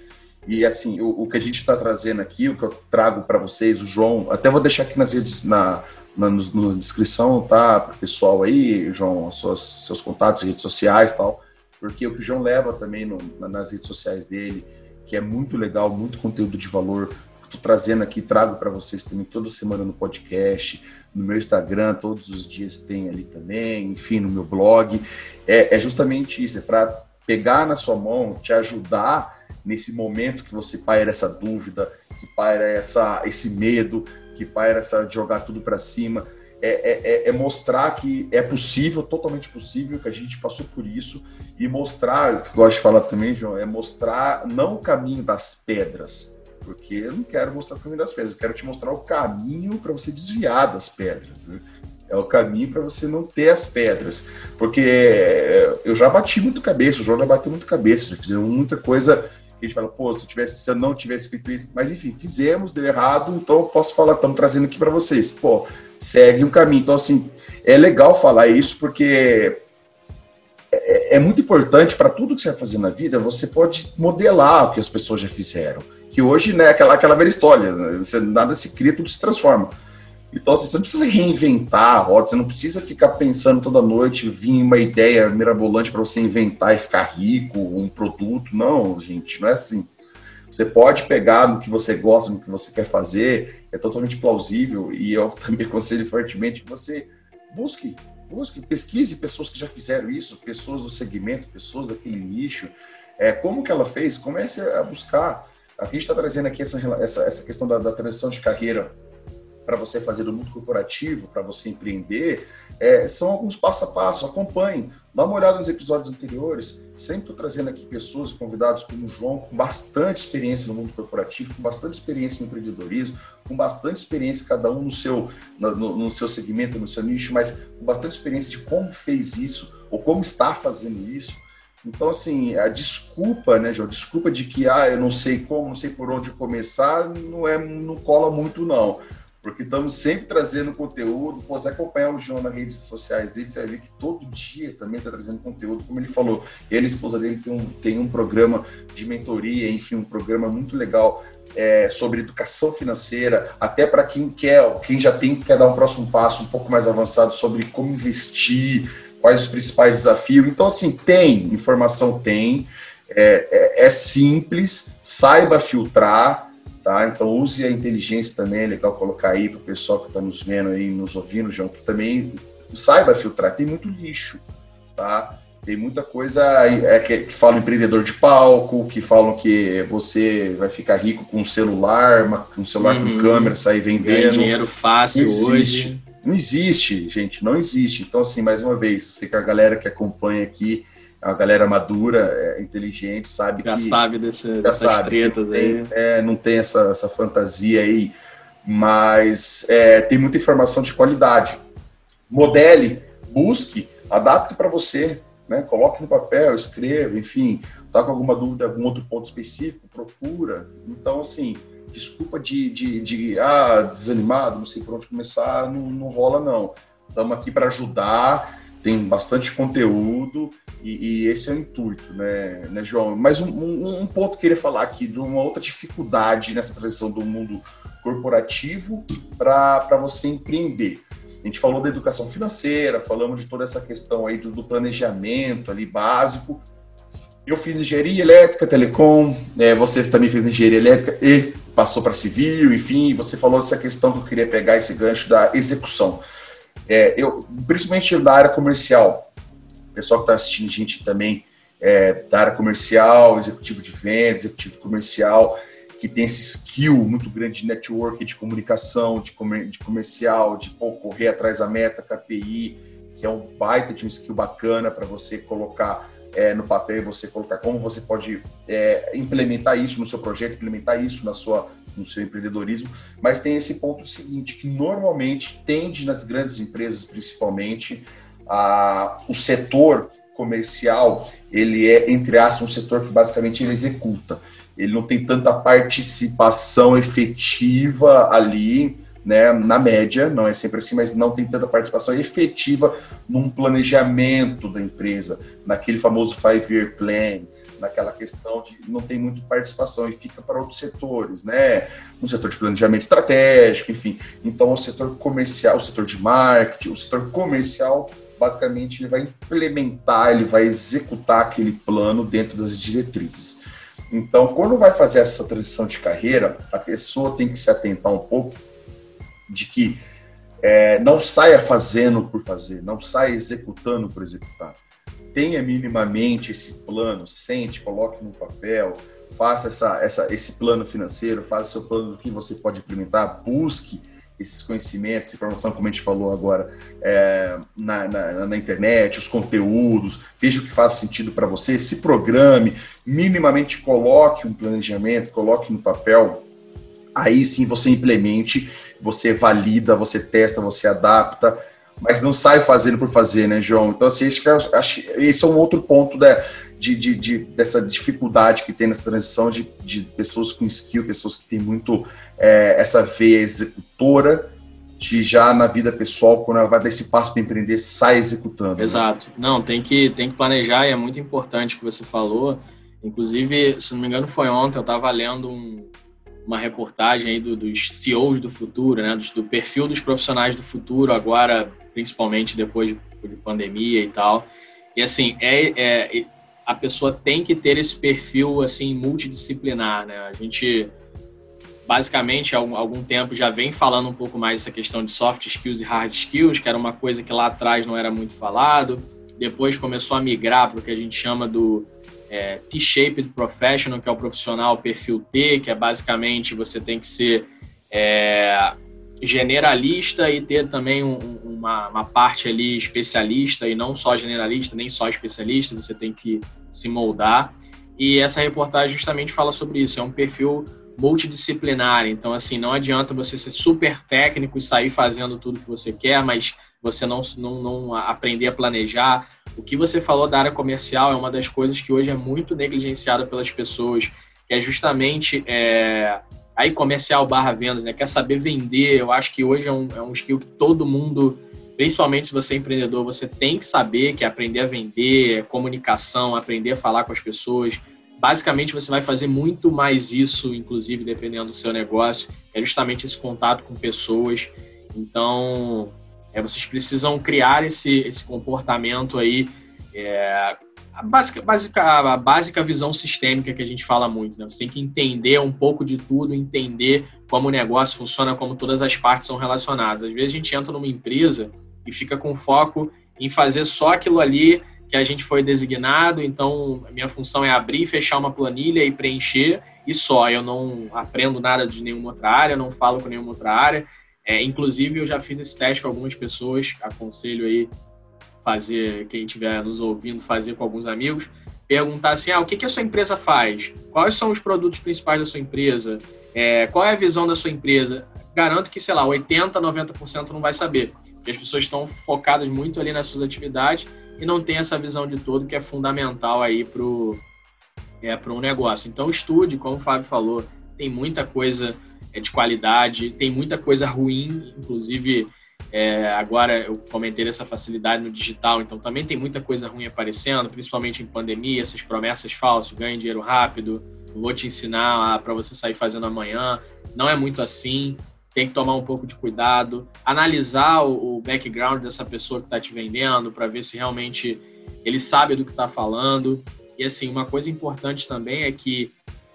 Speaker 1: E assim, o, o que a gente está trazendo aqui, o que eu trago para vocês, o João, até vou deixar aqui nas redes, na, na, na descrição, tá? Para o pessoal aí, João, suas, seus contatos, redes sociais tal, porque o que o João leva também no, nas redes sociais dele, que é muito legal, muito conteúdo de valor, trazendo aqui, trago para vocês também toda semana no podcast, no meu Instagram, todos os dias tem ali também, enfim, no meu blog. É, é justamente isso, é para pegar na sua mão, te ajudar nesse momento que você paira essa dúvida, que paira essa, esse medo, que paira essa jogar tudo para cima. É, é, é, é, mostrar que é possível, totalmente possível, que a gente passou por isso, e mostrar, o que eu gosto de falar também, João, é mostrar não o caminho das pedras, porque eu não quero mostrar o caminho das pedras, eu quero te mostrar o caminho para você desviar das pedras. Né? É o caminho para você não ter as pedras. Porque é, eu já bati muito cabeça, o João já bateu muito cabeça, já fizemos muita coisa a gente fala, pô, se, tivesse, se eu não tivesse feito isso, mas enfim, fizemos, deu errado, então eu posso falar, estamos trazendo aqui para vocês. Pô, segue o caminho. Então, assim, é legal falar isso porque é, é muito importante para tudo que você vai fazer na vida, você pode modelar o que as pessoas já fizeram que hoje, né, aquela, aquela velha história, né, nada se cria, tudo se transforma. Então, assim, você não precisa reinventar a rota, você não precisa ficar pensando toda noite, vir uma ideia mirabolante para você inventar e ficar rico, um produto. Não, gente, não é assim. Você pode pegar no que você gosta, no que você quer fazer, é totalmente plausível, e eu também aconselho fortemente que você busque, busque, pesquise pessoas que já fizeram isso, pessoas do segmento, pessoas daquele nicho. É, como que ela fez? Comece a buscar a gente está trazendo aqui essa, essa, essa questão da, da transição de carreira para você fazer do mundo corporativo, para você empreender, é, são alguns passo a passo. Acompanhe, dá uma olhada nos episódios anteriores. Sempre estou trazendo aqui pessoas, convidados como o João, com bastante experiência no mundo corporativo, com bastante experiência no empreendedorismo, com bastante experiência, cada um no seu, no, no seu segmento, no seu nicho, mas com bastante experiência de como fez isso ou como está fazendo isso. Então, assim, a desculpa, né, João? Desculpa de que, ah, eu não sei como, não sei por onde começar, não, é, não cola muito, não. Porque estamos sempre trazendo conteúdo. Pô, você acompanhar o João nas redes sociais dele, você vai ver que todo dia também está trazendo conteúdo. Como ele falou, ele e a esposa dele tem um, tem um programa de mentoria, enfim, um programa muito legal é, sobre educação financeira, até para quem quer, quem já tem, quer dar um próximo passo um pouco mais avançado sobre como investir, quais os principais desafios. Então, assim, tem, informação tem, é, é, é simples, saiba filtrar, tá? Então, use a inteligência também, é legal colocar aí para o pessoal que está nos vendo aí, nos ouvindo, João, que também saiba filtrar. Tem muito lixo, tá? Tem muita coisa é, que, que falam empreendedor de palco, que falam que você vai ficar rico com um celular, uma, um celular uhum. com câmera, sair vendendo. Ganha
Speaker 2: dinheiro fácil hoje.
Speaker 1: Não existe, gente, não existe. Então, assim, mais uma vez, sei que a galera que acompanha aqui, a galera madura, é, inteligente, sabe
Speaker 2: já
Speaker 1: que...
Speaker 2: Sabe desse, já dessas sabe tretas
Speaker 1: tem,
Speaker 2: aí.
Speaker 1: É, não tem essa, essa fantasia aí, mas é, tem muita informação de qualidade. Modele, busque, adapte para você, né? Coloque no papel, escreva, enfim, tá com alguma dúvida, algum outro ponto específico, procura. Então, assim, desculpa de, de, de ah, desanimado, não sei por onde começar, não, não rola, não. Estamos aqui para ajudar, tem bastante conteúdo e, e, esse é o intuito, né, né João? Mas um, um, um, ponto que eu queria falar aqui de uma outra dificuldade nessa transição do mundo corporativo para você empreender. A gente falou da educação financeira, falamos de toda essa questão aí do, do planejamento ali básico. Eu fiz engenharia elétrica, telecom, né, você também fez engenharia elétrica e passou para civil, enfim, você falou dessa questão que eu queria pegar esse gancho da execução. É, eu, principalmente da área comercial, pessoal que está assistindo gente também é, da área comercial, executivo de vendas, executivo comercial, que tem esse skill muito grande de network, de comunicação, de, comer, de comercial, de pô, correr atrás da meta, KPI, que é um baita de um skill bacana para você colocar é, no papel e você colocar como você pode é, implementar isso no seu projeto, implementar isso na sua, no seu empreendedorismo. Mas tem esse ponto seguinte, que normalmente tende nas grandes empresas, principalmente, a, o setor comercial, ele é, entre aspas, um setor que basicamente ele executa. Ele não tem tanta participação efetiva ali, né, na média, não é sempre assim, mas não tem tanta participação efetiva num planejamento da empresa, naquele famoso five-year plan, naquela questão de não tem muito participação e fica para outros setores, né? No setor de planejamento estratégico, enfim. Então, o setor comercial, o setor de marketing, o setor comercial, basicamente, ele vai implementar, ele vai executar aquele plano dentro das diretrizes. Então, quando vai fazer essa transição de carreira, a pessoa tem que se atentar um pouco de que é, não saia fazendo por fazer, não saia executando por executar. Tenha minimamente esse plano, sente, coloque no papel, faça essa, essa, esse plano financeiro, faça seu plano do que você pode implementar, busque esses conhecimentos, essa informação, como a gente falou agora, é, na, na, na, internet, os conteúdos, veja o que faz sentido para você, se programe, minimamente coloque um planejamento, coloque no papel, aí sim você implemente você valida, você testa, você adapta, mas não sai fazendo por fazer, né, João? Então, assim, acho, esse é um outro ponto da, de, de, de, dessa dificuldade que tem nessa transição de, de pessoas com skill, pessoas que têm muito é, essa veia executora, que já na vida pessoal, quando ela vai dar esse passo para empreender, sai executando.
Speaker 2: Né? Exato. Né? Não, tem que, tem que planejar e é muito importante o que você falou. Inclusive, se não me engano, foi ontem, eu estava lendo um, uma reportagem aí do, dos CEOs do futuro, né, do, do, perfil dos profissionais do futuro, agora, principalmente depois de, de pandemia e tal. E assim, é, é, a pessoa tem que ter esse perfil assim multidisciplinar, né? A gente basicamente há algum, algum tempo já vem falando um pouco mais essa questão de soft skills e hard skills, que era uma coisa que lá atrás não era muito falado. Depois começou a migrar para o que a gente chama do é, T-shaped professional, que é o profissional perfil T, que é basicamente você tem que ser é, generalista e ter também um, uma, uma, parte ali especialista e não só generalista, nem só especialista, você tem que se moldar. E essa reportagem justamente fala sobre isso, é um perfil multidisciplinar, então assim, não adianta você ser super técnico e sair fazendo tudo que você quer, mas você não, não, não aprender a planejar, o que você falou da área comercial é uma das coisas que hoje é muito negligenciada pelas pessoas, que é justamente é, aí comercial barra vendas, né? Quer saber vender. Eu acho que hoje é um, é um skill que todo mundo, principalmente se você é empreendedor, você tem que saber, que é aprender a vender, comunicação, aprender a falar com as pessoas. Basicamente, você vai fazer muito mais isso, inclusive, dependendo do seu negócio, é justamente esse contato com pessoas. Então, é, vocês precisam criar esse, esse comportamento aí, é, a, básica, básica, a básica visão sistêmica que a gente fala muito. Né? Você tem que entender um pouco de tudo, entender como o negócio funciona, como todas as partes são relacionadas. Às vezes a gente entra numa empresa e fica com foco em fazer só aquilo ali que a gente foi designado, então minha função é abrir e fechar uma planilha e preencher e só. Eu não aprendo nada de nenhuma outra área, não falo com nenhuma outra área. É, inclusive, eu já fiz esse teste com algumas pessoas, aconselho aí fazer, quem estiver nos ouvindo, fazer com alguns amigos, perguntar assim, ah, o que, que a sua empresa faz? Quais são os produtos principais da sua empresa? É, qual é a visão da sua empresa? Garanto que, sei lá, 80%, 90% não vai saber, porque as pessoas estão focadas muito ali nas suas atividades e não tem essa visão de todo que é fundamental aí é, para um negócio. Então, estude, como o Fábio falou, tem muita coisa é, de qualidade, tem muita coisa ruim, inclusive é, agora eu comentei essa facilidade no digital, então também tem muita coisa ruim aparecendo, principalmente em pandemia, essas promessas falsas, ganhe dinheiro rápido, vou te ensinar para você sair fazendo amanhã. Não é muito assim, tem que tomar um pouco de cuidado, analisar o, o background dessa pessoa que está te vendendo para ver se realmente ele sabe do que está falando. E assim, uma coisa importante também é que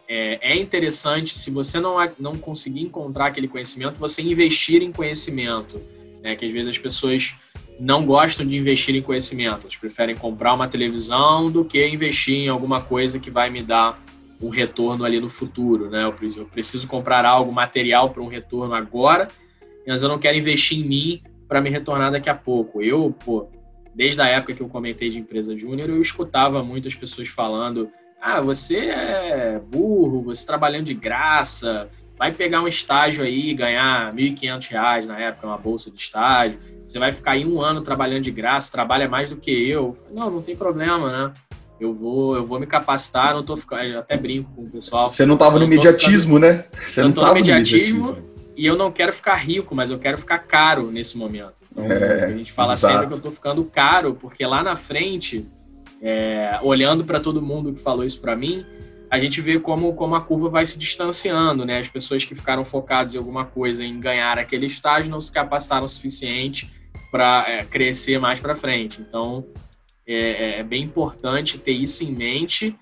Speaker 2: é, é, interessante, se você não, não conseguir encontrar aquele conhecimento, você investir em conhecimento. Né? Que às vezes as pessoas não gostam de investir em conhecimento, eles preferem comprar uma televisão do que investir em alguma coisa que vai me dar um retorno ali no futuro. Né? Eu preciso comprar algo material para um retorno agora, mas eu não quero investir em mim para me retornar daqui a pouco. Eu, pô, desde a época que eu comentei de empresa júnior, eu escutava muitas pessoas falando: ah, você é burro, você trabalhando de graça, vai pegar um estágio aí e ganhar R$ 1.500 na época, uma bolsa de estágio, você vai ficar aí um ano trabalhando de graça, trabalha mais do que eu. Não, não tem problema, né? Eu vou, eu vou me capacitar, não tô ficando, até brinco com o pessoal.
Speaker 1: Você não estava no imediatismo, ficando, né? Você
Speaker 2: não estava no imediatismo e eu não quero ficar rico, mas eu quero ficar caro nesse momento. Então, é, a gente fala exato. sempre que eu estou ficando caro, porque lá na frente, é, olhando para todo mundo que falou isso para mim, a gente vê como, como a curva vai se distanciando, né? As pessoas que ficaram focadas em alguma coisa, em ganhar aquele estágio, não se capacitaram o suficiente para é, crescer mais para frente. Então, é, é, é, bem importante ter isso em mente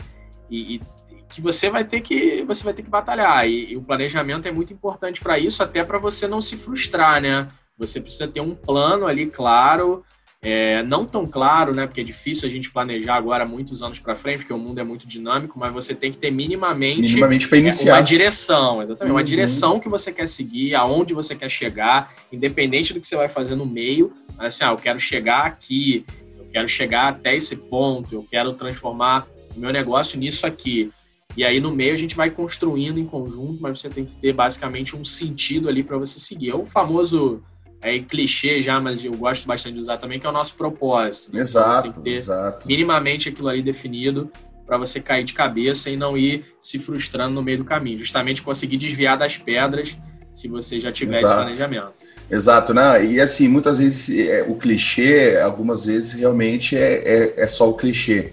Speaker 2: e, e que você vai ter que você vai ter que batalhar e, e o planejamento é muito importante para isso até para você não se frustrar né você precisa ter um plano ali claro é, não tão claro né porque é difícil a gente planejar agora muitos anos para frente porque o mundo é muito dinâmico mas você tem que ter minimamente
Speaker 1: minimamente para iniciar
Speaker 2: uma direção exatamente uhum. uma direção que você quer seguir aonde você quer chegar independente do que você vai fazer no meio mas assim ah, eu quero chegar aqui eu quero chegar até esse ponto eu quero transformar o meu negócio nisso aqui e aí no meio a gente vai construindo em conjunto, mas você tem que ter basicamente um sentido ali para você seguir. É o famoso é, clichê já, mas eu gosto bastante de usar também, que é o nosso propósito.
Speaker 1: Né? Exato, então,
Speaker 2: você tem que ter
Speaker 1: exato.
Speaker 2: minimamente aquilo ali definido para você cair de cabeça e não ir se frustrando no meio do caminho. Justamente conseguir desviar das pedras se você já tiver exato. esse planejamento.
Speaker 1: Exato, né? E assim, muitas vezes é, o clichê, algumas vezes realmente é, é, é só o clichê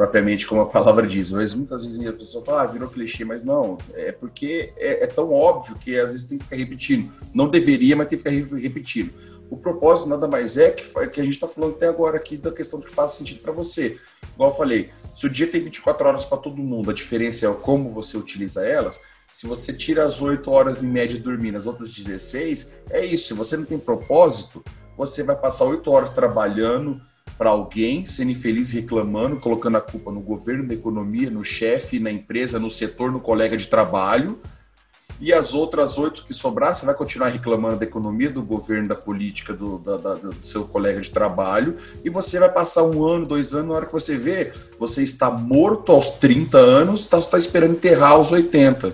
Speaker 1: propriamente como a palavra diz, mas muitas vezes a pessoa fala, ah, virou clichê, mas não, é porque é, é, tão óbvio que às vezes tem que ficar repetindo. Não deveria, mas tem que ficar repetindo. O propósito nada mais é que, que a gente está falando até agora aqui da questão que faz sentido para você. Igual eu falei, se o dia tem 24 horas para todo mundo, a diferença é como você utiliza elas. Se você tira as 8 horas em média dormir, as outras 16, é isso. Se você não tem propósito, você vai passar 8 horas trabalhando, para alguém, sendo infeliz, reclamando, colocando a culpa no governo, na economia, no chefe, na empresa, no setor, no colega de trabalho. E as outras oito que sobrar, você vai continuar reclamando da economia, do governo, da política, do, da, da, do seu colega de trabalho. E você vai passar um ano, dois anos, na hora que você vê, você está morto aos 30 anos, está tá esperando enterrar aos 80.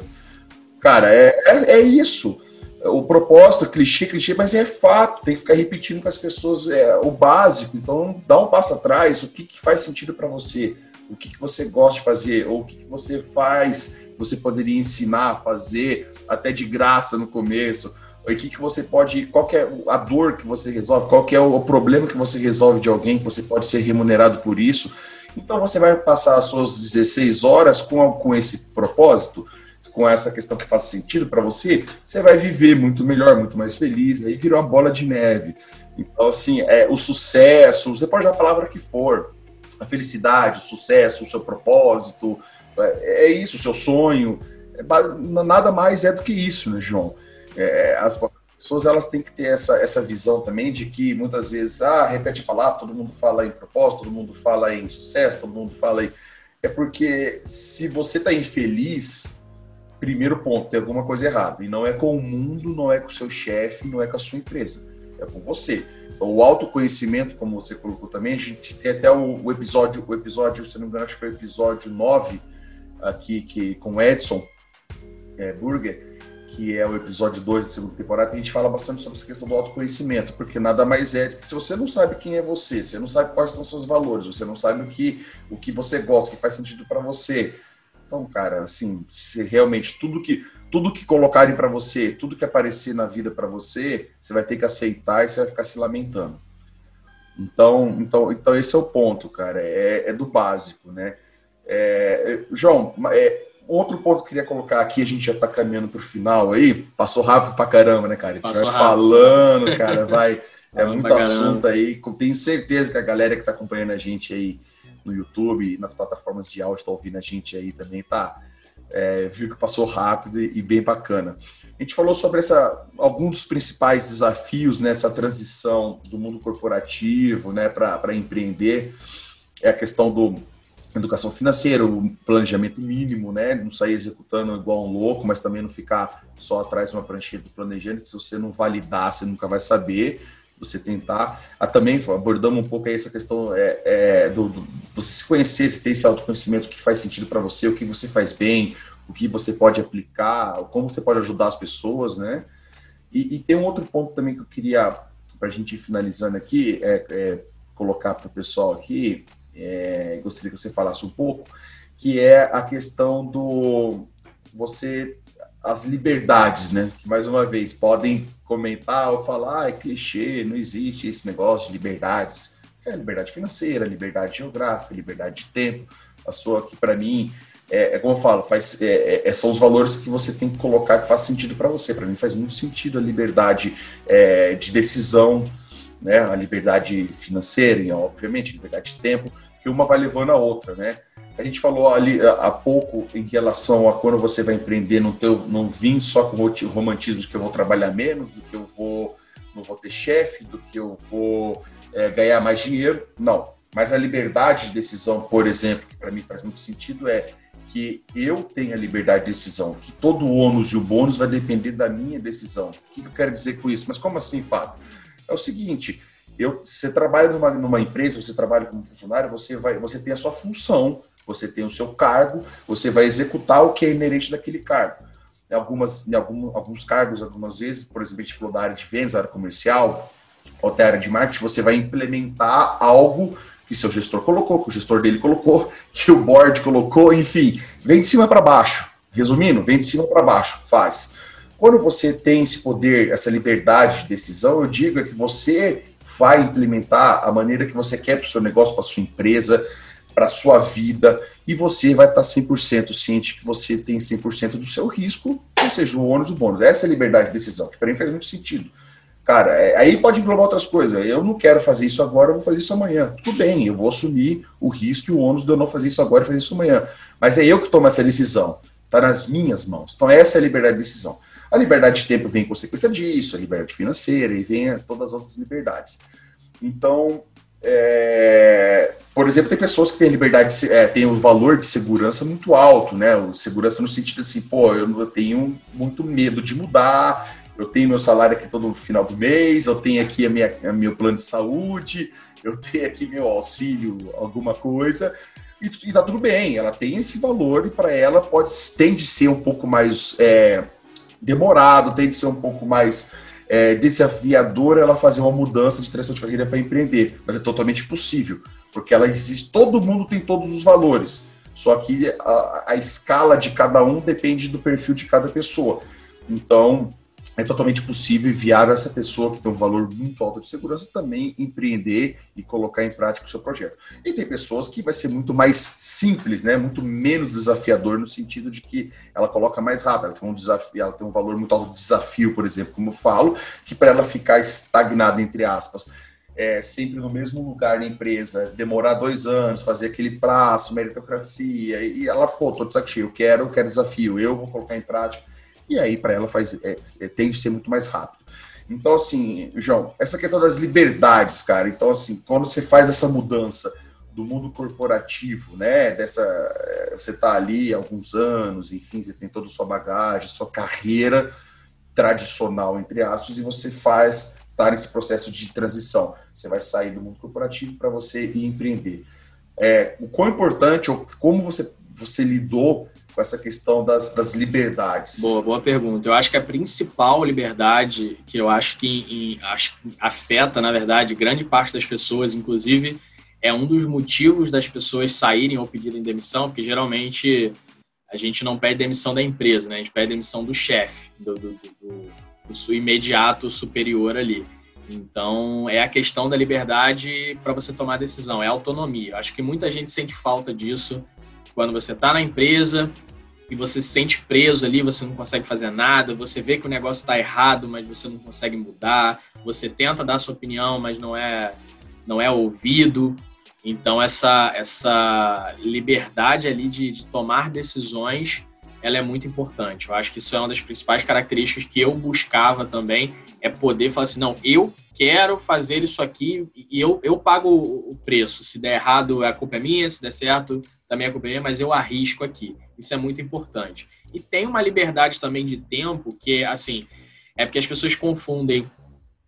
Speaker 1: Cara, é, é, é isso o propósito, clichê, clichê, mas é fato, tem que ficar repetindo com as pessoas é, o básico. Então, dá um passo atrás, o que, que faz sentido para você, o que, que você gosta de fazer, ou o que, que você faz, você poderia ensinar a fazer até de graça no começo, o que, que você pode, qual é a dor que você resolve, qual é o problema que você resolve de alguém, que você pode ser remunerado por isso. Então, você vai passar as suas 16 horas com, com esse propósito, com essa questão que faz sentido para você, você vai viver muito melhor, muito mais feliz, aí virou uma bola de neve. Então, assim, é, o sucesso, você pode dar a palavra que for, a felicidade, o sucesso, o seu propósito, é, é isso, o seu sonho, é, nada mais é do que isso, né, João? É, as pessoas elas têm que ter essa, essa visão também de que muitas vezes, ah, repete a palavra, todo mundo fala em propósito, todo mundo fala em sucesso, todo mundo fala em. É porque se você está infeliz, primeiro ponto, tem alguma coisa errada. E não é com o mundo, não é com o seu chefe, não é com a sua empresa. É com você. Então, o autoconhecimento, como você colocou também, a gente tem até o, o episódio, o episódio, se não me engano, acho que foi o episódio 9, aqui, que, com Edson é, Burger, que é o episódio 2 da segunda temporada, que a gente fala bastante sobre essa questão do autoconhecimento, porque nada mais é que se você não sabe quem é você, você não sabe quais são seus valores, você não sabe o que, o que você gosta, o que faz sentido para você, Então, cara, assim, se realmente tudo que tudo que colocarem para você, tudo que aparecer na vida para você, você vai ter que aceitar e você vai ficar se lamentando. Então, então, então esse é o ponto, cara. É, é do básico, né? É, João, é, outro ponto que eu queria colocar aqui, a gente já está caminhando para o final aí. Passou rápido pra caramba, né, cara? A gente Passou vai rápido. falando, cara, vai. É muito assunto aí. Tenho certeza que a galera que está acompanhando a gente aí no YouTube, nas plataformas de áudio, está ouvindo a gente aí também, tá? É, viu que passou rápido e, bem bacana. A gente falou sobre essa, alguns dos principais desafios nessa transição do mundo corporativo né, para empreender. É a questão do educação financeira, o planejamento mínimo, né? Não sair executando igual um louco, mas também não ficar só atrás de uma prancheta planejando, que se você não validar, você nunca vai saber você tentar. Ah, também abordamos um pouco aí essa questão é, é do, do, você se conhecer, se ter esse autoconhecimento que faz sentido para você, o que você faz bem, o que você pode aplicar, como você pode ajudar as pessoas, né? E, e tem um outro ponto também que eu queria, para a gente ir finalizando aqui, é, é colocar para o pessoal aqui, é, gostaria que você falasse um pouco, que é a questão do você as liberdades, né? Mais uma vez podem comentar ou falar, ah, é clichê, não existe esse negócio de liberdades. É liberdade financeira, liberdade geográfica, liberdade de tempo. A sua que para mim é, é, como eu falo, faz, é, é, é, são os valores que você tem que colocar que faz sentido para você. Para mim faz muito sentido a liberdade é, de decisão, né? A liberdade financeira, e, obviamente, liberdade de tempo, que uma vai levando a outra, né? A gente falou ali há pouco em relação a quando você vai empreender, não, ter, não vir só com romantismo de que eu vou trabalhar menos, do que eu vou não vou ter chefe, do que eu vou é, ganhar mais dinheiro. Não. Mas a liberdade de decisão, por exemplo, que para mim faz muito sentido, é que eu tenho a liberdade de decisão, que todo o ônus e o bônus vai depender da minha decisão. O que eu quero dizer com isso? Mas como assim, Fábio? É o seguinte, eu, você trabalha numa, numa empresa, você trabalha como funcionário, você, vai, você tem a sua função, você tem o seu cargo, você vai executar o que é inerente daquele cargo. Em, algumas, em algum, alguns cargos, algumas vezes, por exemplo, a gente falou da área de vendas, área comercial, ou da área de marketing, você vai implementar algo que seu gestor colocou, que o gestor dele colocou, que o board colocou, enfim, vem de cima para baixo. Resumindo, vem de cima para baixo, faz. Quando você tem esse poder, essa liberdade de decisão, eu digo é que você vai implementar a maneira que você quer para o seu negócio, para a sua empresa, para a sua vida, e você vai estar 100% ciente que você tem 100% do seu risco, ou seja, o ônus e o bônus. Essa é a liberdade de decisão, que para mim faz muito sentido. Cara, é, aí pode englobar outras coisas. Eu não quero fazer isso agora, eu vou fazer isso amanhã. Tudo bem, eu vou assumir o risco e o ônus de eu não fazer isso agora e fazer isso amanhã. Mas é eu que tomo essa decisão. Está nas minhas mãos. Então, essa é a liberdade de decisão. A liberdade de tempo vem em consequência disso, a liberdade financeira e vem todas as outras liberdades. Então, é, por exemplo, tem pessoas que têm liberdade, de, é, têm o um valor de segurança muito alto, né? O segurança no sentido assim, pô, eu, tenho muito medo de mudar, eu tenho meu salário aqui todo final do mês, eu tenho aqui a minha, a meu plano de saúde, eu tenho aqui meu auxílio, alguma coisa, e, e tá tudo bem, ela tem esse valor e para ela pode tende a ser um pouco mais é, demorado, tende a ser um pouco mais é, desafiador ela fazer uma mudança de direção de carreira para empreender, mas é totalmente possível, porque ela existe, todo mundo tem todos os valores, só que a, a escala de cada um depende do perfil de cada pessoa. Então, é totalmente possível e viável essa pessoa que tem um valor muito alto de segurança também empreender e colocar em prática o seu projeto. E tem pessoas que vai ser muito mais simples, né? Muito menos desafiador no sentido de que ela coloca mais rápido, ela tem um desafio, ela tem um valor muito alto de desafio, por exemplo, como eu falo, que para ela ficar estagnada entre aspas, é, sempre no mesmo lugar na empresa, demorar dois anos, fazer aquele prazo, meritocracia, e ela, pô, tô de eu quero, eu quero desafio, eu vou colocar em prática e aí para ela faz é, é, tende a ser muito mais rápido. Então, assim, João, essa questão das liberdades, cara, então, assim, quando você faz essa mudança do mundo corporativo, né, dessa, é, você tá ali há alguns anos, enfim, você tem toda a sua bagagem, sua carreira tradicional, entre aspas, e você faz, tá nesse processo de transição. Você vai sair do mundo corporativo para você ir empreender. É, o quão importante, ou como você, você lidou com essa questão das, das liberdades?
Speaker 2: Boa, boa pergunta. Eu acho que a principal liberdade que eu acho que em, acho, afeta, na verdade, grande parte das pessoas, inclusive, é um dos motivos das pessoas saírem ou pedirem demissão, porque geralmente a gente não pede demissão da empresa, né? A gente pede demissão do chefe, do, do, do, do imediato superior ali. Então, é a questão da liberdade para você tomar decisão, é autonomia. Acho que muita gente sente falta disso quando você está na empresa e você se sente preso ali, você não consegue fazer nada, você vê que o negócio está errado, mas você não consegue mudar, você tenta dar sua opinião, mas não é, não é ouvido. Então, essa, essa liberdade ali de, de tomar decisões, ela é muito importante. Eu acho que isso é uma das principais características que eu buscava também, é poder falar assim, não, eu quero fazer isso aqui e eu, eu pago o preço. Se der errado, a culpa é minha, se der certo, é culpa minha, mas eu arrisco aqui. Isso é muito importante. E tem uma liberdade também de tempo que, assim, é porque as pessoas confundem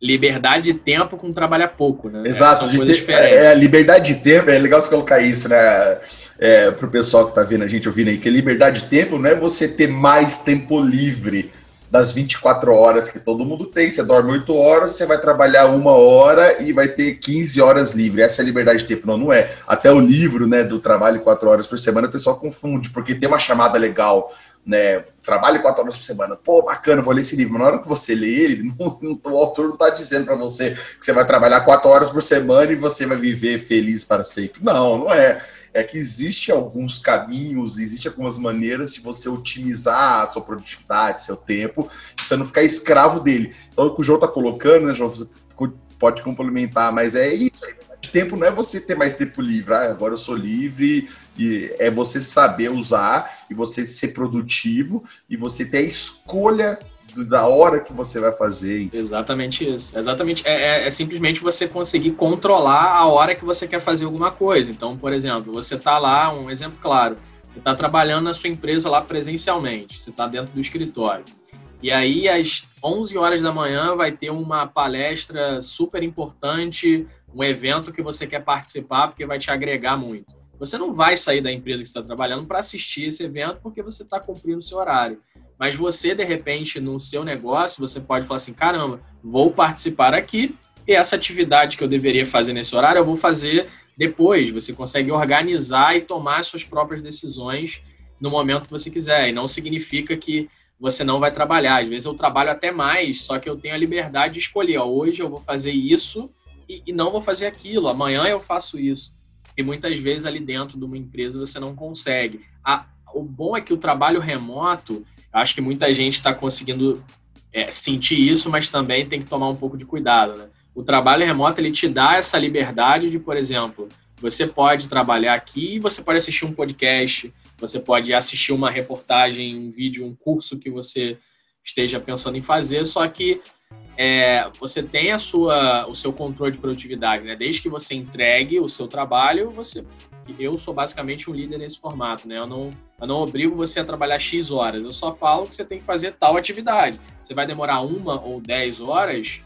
Speaker 2: liberdade de tempo com trabalhar pouco, né?
Speaker 1: Exato. São coisas diferentes. É, liberdade de tempo, é legal você colocar isso, né? É, para o pessoal que está vendo a gente ouvindo aí, que liberdade de tempo não é você ter mais tempo livre das 24 horas que todo mundo tem. Você dorme 8 horas, você vai trabalhar uma hora e vai ter 15 horas livre. Essa é a liberdade de tempo. Não, não é. Até o livro né, do trabalho 4 horas por semana, o pessoal confunde, porque tem uma chamada legal, né? Trabalho 4 horas por semana. Pô, bacana, vou ler esse livro. Mas na hora que você lê ele, não, não, o autor não está dizendo para você que você vai trabalhar 4 horas por semana e você vai viver feliz para sempre. Não, não é é que existe alguns caminhos, existe algumas maneiras de você otimizar a sua produtividade, seu tempo, você não ficar escravo dele. Então, o que o João está colocando, né, João, você pode complementar, mas é isso. Tempo não é você ter mais tempo livre, ah, agora eu sou livre, e é você saber usar e você ser produtivo e você ter a escolha da hora que você vai fazer.
Speaker 2: Enfim. Exatamente isso. Exatamente. É, é, é, simplesmente você conseguir controlar a hora que você quer fazer alguma coisa. Então, por exemplo, você está lá, um exemplo claro, você está trabalhando na sua empresa lá presencialmente, você está dentro do escritório. E aí, às 11 horas da manhã, vai ter uma palestra super importante, um evento que você quer participar, porque vai te agregar muito. Você não vai sair da empresa que está trabalhando para assistir esse evento porque você está cumprindo o seu horário. Mas você, de repente, no seu negócio, você pode falar assim: caramba, vou participar aqui e essa atividade que eu deveria fazer nesse horário, eu vou fazer depois. Você consegue organizar e tomar suas próprias decisões no momento que você quiser. E não significa que você não vai trabalhar. Às vezes eu trabalho até mais, só que eu tenho a liberdade de escolher. Ó, hoje eu vou fazer isso e, e não vou fazer aquilo. Amanhã eu faço isso. E muitas vezes ali dentro de uma empresa você não consegue. A, o bom é que o trabalho remoto, acho que muita gente está conseguindo é, sentir isso, mas também tem que tomar um pouco de cuidado. Né? O trabalho remoto ele te dá essa liberdade de, por exemplo, você pode trabalhar aqui, você pode assistir um podcast, você pode assistir uma reportagem, um vídeo, um curso que você esteja pensando em fazer, só que é, você tem a sua, o seu controle de produtividade, né? Desde que você entregue o seu trabalho, você, eu sou basicamente um líder nesse formato, né? Eu não, eu não obrigo você a trabalhar x horas, eu só falo que você tem que fazer tal atividade. Você vai demorar uma ou dez horas,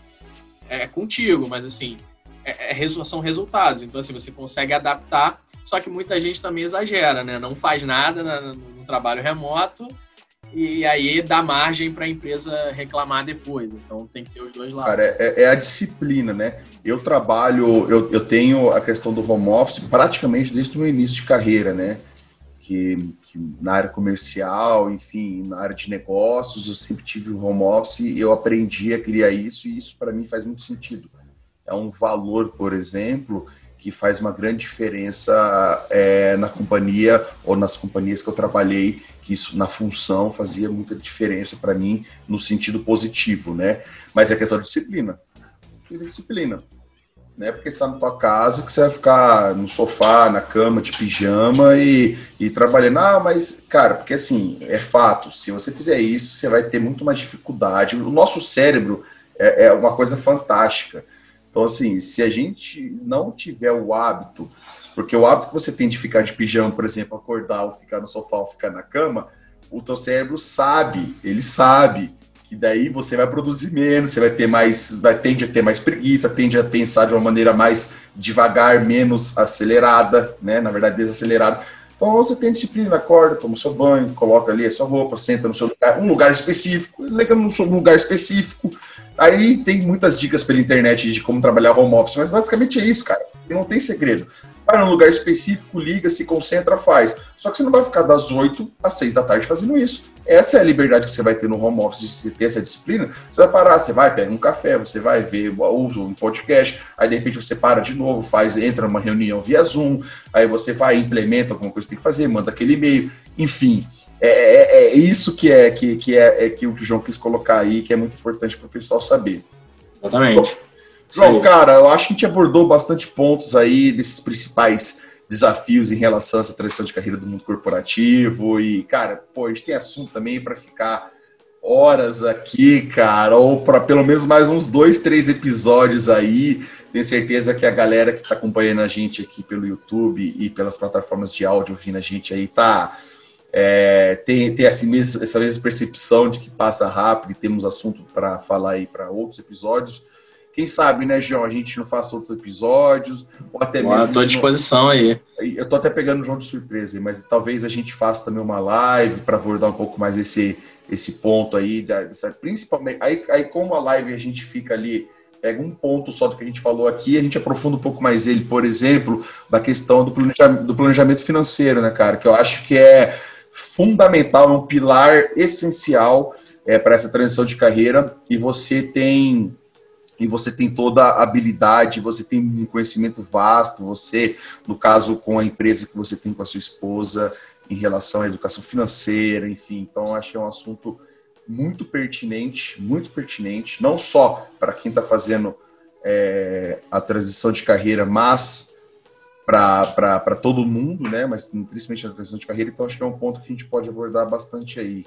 Speaker 2: é contigo, mas assim, é, é, são resultados. Então assim, você consegue adaptar. Só que muita gente também exagera, né? Não faz nada no, no trabalho remoto e aí dá margem para a empresa reclamar depois. Então tem que ter os dois lados.
Speaker 1: Cara, é, é a disciplina, né? Eu trabalho, eu, eu tenho a questão do home office praticamente desde o meu início de carreira, né? Que, que, na área comercial, enfim, na área de negócios, eu sempre tive o home office e eu aprendi a criar isso e isso para mim faz muito sentido. É um valor, por exemplo, que faz uma grande diferença é, na companhia ou nas companhias que eu trabalhei, que isso na função fazia muita diferença para mim no sentido positivo, né? Mas é questão de disciplina. Disciplina. Não é porque está na tua casa que você vai ficar no sofá, na cama, de pijama e, e trabalhando. Ah, mas, cara, porque assim, é fato, se você fizer isso, você vai ter muito mais dificuldade. O nosso cérebro é, é uma coisa fantástica então, assim, se a gente não tiver o hábito, porque o hábito que você tem de ficar de pijama, por exemplo, acordar ou ficar no sofá ou ficar na cama, o teu cérebro sabe, ele sabe que daí você vai produzir menos, você vai ter mais, vai tende a ter mais preguiça, tende a pensar de uma maneira mais devagar, menos acelerada, né? Na verdade, desacelerada. Então você tem disciplina, acorda, toma seu banho, coloca ali a sua roupa, senta no seu lugar, um lugar específico, liga no seu lugar específico, Aí tem muitas dicas pela internet de como trabalhar home office, mas basicamente é isso, cara. Não tem segredo. Para um lugar específico, liga, se concentra, faz. Só que você não vai ficar das 8 às 6 da tarde fazendo isso. Essa é a liberdade que você vai ter no home office, de você ter essa disciplina. Você vai parar, você vai, pega um café, você vai ver um podcast, aí de repente você para de novo, faz, entra numa reunião via Zoom, aí você vai, implementa alguma coisa que tem que fazer, manda aquele e-mail, enfim. É, é, é isso que é que, que é, é que o João quis colocar aí, que é muito importante para o pessoal saber.
Speaker 2: Exatamente.
Speaker 1: João, cara, eu acho que a gente abordou bastante pontos aí desses principais desafios em relação a essa transição de carreira do mundo corporativo. E, cara, pô, a gente tem assunto também para ficar horas aqui, cara, ou para pelo menos mais uns dois, três episódios aí. Tenho certeza que a galera que está acompanhando a gente aqui pelo YouTube e pelas plataformas de áudio ouvindo a gente aí tá. É, tem, tem essa mesma, essa mesma percepção de que passa rápido e temos assunto para falar aí para outros episódios. Quem sabe, né, João, a gente não faça outros episódios, ou até mesmo.
Speaker 2: Estou à disposição não... aí.
Speaker 1: Eu tô até pegando o João de surpresa, mas talvez a gente faça também uma live para abordar um pouco mais esse, esse ponto aí, principalmente. Aí, aí, como a live a gente fica ali, pega um ponto só do que a gente falou aqui, a gente aprofunda um pouco mais ele, por exemplo, da questão do planejamento, do planejamento financeiro, né, cara? Que eu acho que é fundamental, é um pilar essencial é, para essa transição de carreira, e você tem e você tem toda a habilidade, você tem um conhecimento vasto, você, no caso, com a empresa que você tem com a sua esposa, em relação à educação financeira, enfim. Então, acho que é um assunto muito pertinente, muito pertinente, não só para quem está fazendo é, a transição de carreira, mas para todo mundo, né? Mas principalmente a transição de carreira. Então, acho que é um ponto que a gente pode abordar bastante aí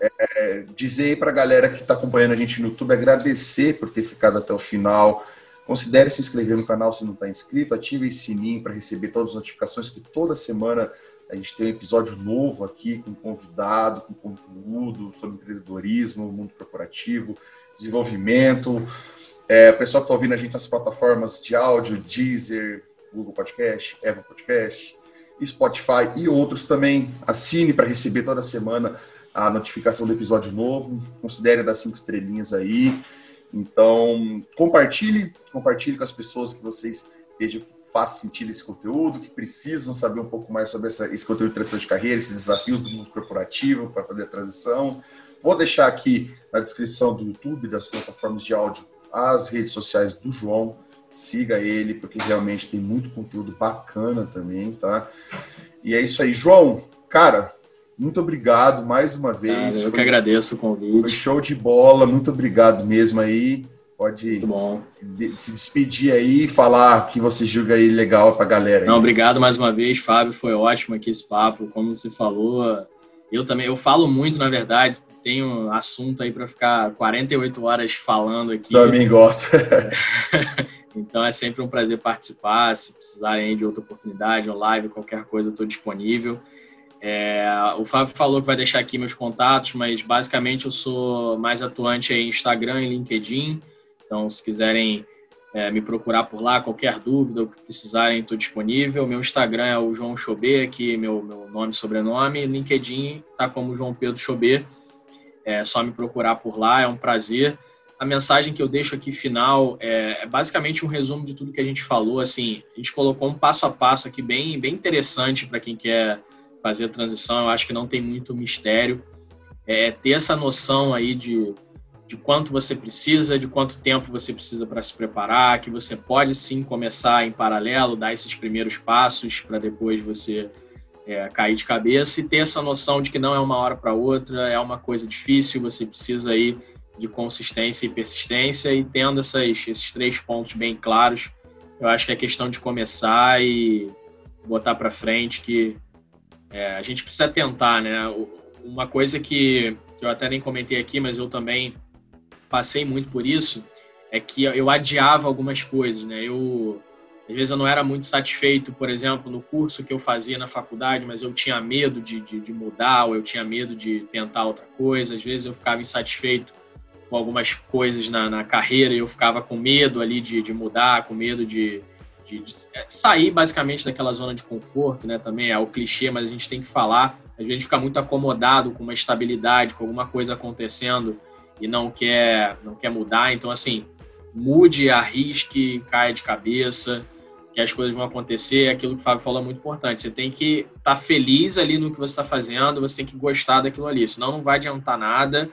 Speaker 1: é, dizer para a galera que está acompanhando a gente no YouTube, agradecer por ter ficado até o final. Considere se inscrever no canal se não está inscrito, ative esse sininho para receber todas as notificações, que toda semana a gente tem um episódio novo aqui com convidado, com conteúdo sobre empreendedorismo, mundo corporativo, desenvolvimento. É, o pessoal que está ouvindo a gente nas plataformas de áudio, Deezer, Google Podcast, Apple Podcast, Spotify e outros também. Assine para receber toda semana a notificação do episódio novo. Considere dar cinco estrelinhas aí. Então, compartilhe, compartilhe com as pessoas que vocês vejam que faz sentido esse conteúdo, que precisam saber um pouco mais sobre essa, esse conteúdo de transição de carreira, esses desafios do mundo corporativo para fazer a transição. Vou deixar aqui na descrição do YouTube, das plataformas de áudio, as redes sociais do João. Siga ele, porque realmente tem muito conteúdo bacana também, tá? E é isso aí. João, cara, muito obrigado mais uma vez.
Speaker 2: eu foi, que agradeço o convite. Foi
Speaker 1: show de bola, muito obrigado mesmo aí. Pode
Speaker 2: se,
Speaker 1: se, despedir aí e falar que você julga aí legal pra galera.
Speaker 2: Não, obrigado mais uma vez, Fábio. Foi ótimo aqui esse papo. Como você falou, eu também, eu falo muito, na verdade, tenho assunto aí para ficar 48 horas falando aqui.
Speaker 1: Também gosto.
Speaker 2: então é sempre um prazer participar. Se precisarem de outra oportunidade, ou live, qualquer coisa, eu estou disponível. É, o Fábio falou que vai deixar aqui meus contatos, mas basicamente eu sou mais atuante em Instagram e LinkedIn. Então, se quiserem é, me procurar por lá, qualquer dúvida ou que precisarem, estou disponível. Meu Instagram é o João Chobê, aqui meu, meu nome e sobrenome. LinkedIn está como João Pedro Chobê. É só me procurar por lá, é um prazer. A mensagem que eu deixo aqui final é, é basicamente um resumo de tudo que a gente falou. Assim, a gente colocou um passo a passo aqui bem, bem interessante para quem quer fazer a transição, eu acho que não tem muito mistério. É ter essa noção aí de, de quanto você precisa, de quanto tempo você precisa para se preparar, que você pode sim começar em paralelo, dar esses primeiros passos para depois você é, cair de cabeça e ter essa noção de que não é uma hora para outra, é uma coisa difícil, você precisa aí de consistência e persistência e tendo essas, esses três pontos bem claros, eu acho que é questão de começar e botar para frente que é, a gente precisa tentar, né? Uma coisa que, que eu até nem comentei aqui, mas eu também passei muito por isso, é que eu adiava algumas coisas, né? Eu às vezes eu não era muito satisfeito, por exemplo, no curso que eu fazia na faculdade, mas eu tinha medo de, de, de, mudar, ou eu tinha medo de tentar outra coisa. Às vezes eu ficava insatisfeito com algumas coisas na, na carreira e eu ficava com medo ali de, de mudar, com medo de, de, de, é, sair basicamente daquela zona de conforto, né? Também é o clichê, mas a gente tem que falar. Às vezes a gente fica muito acomodado com uma estabilidade, com alguma coisa acontecendo e não quer, não quer mudar. Então, assim, mude, arrisque, caia de cabeça. que as coisas vão acontecer. Aquilo que o Fábio falou é muito importante. Você tem que estar tá feliz ali no que você está fazendo, você tem que gostar daquilo ali, senão não vai adiantar nada.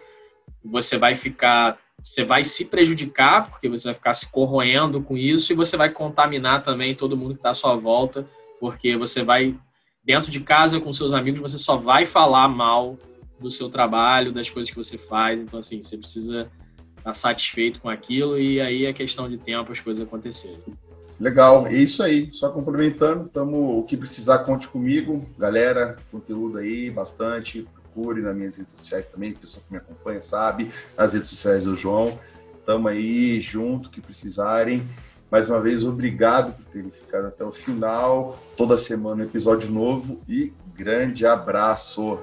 Speaker 2: Você vai ficar, você vai se prejudicar, porque você vai ficar se corroendo com isso, e você vai contaminar também todo mundo que está à sua volta, porque você vai, dentro de casa com seus amigos, você só vai falar mal do seu trabalho, das coisas que você faz. Então, assim, você precisa estar satisfeito com aquilo e aí é questão de tempo as coisas acontecerem.
Speaker 1: Legal, é isso aí. Só complementando, tamo, o que precisar, conte comigo. Galera, conteúdo aí, bastante. Procure nas minhas redes sociais também, o pessoal que me acompanha sabe, nas redes sociais do João. Tamo aí junto, que precisarem. Mais uma vez, obrigado por terem ficado até o final. Toda semana um episódio novo e grande abraço.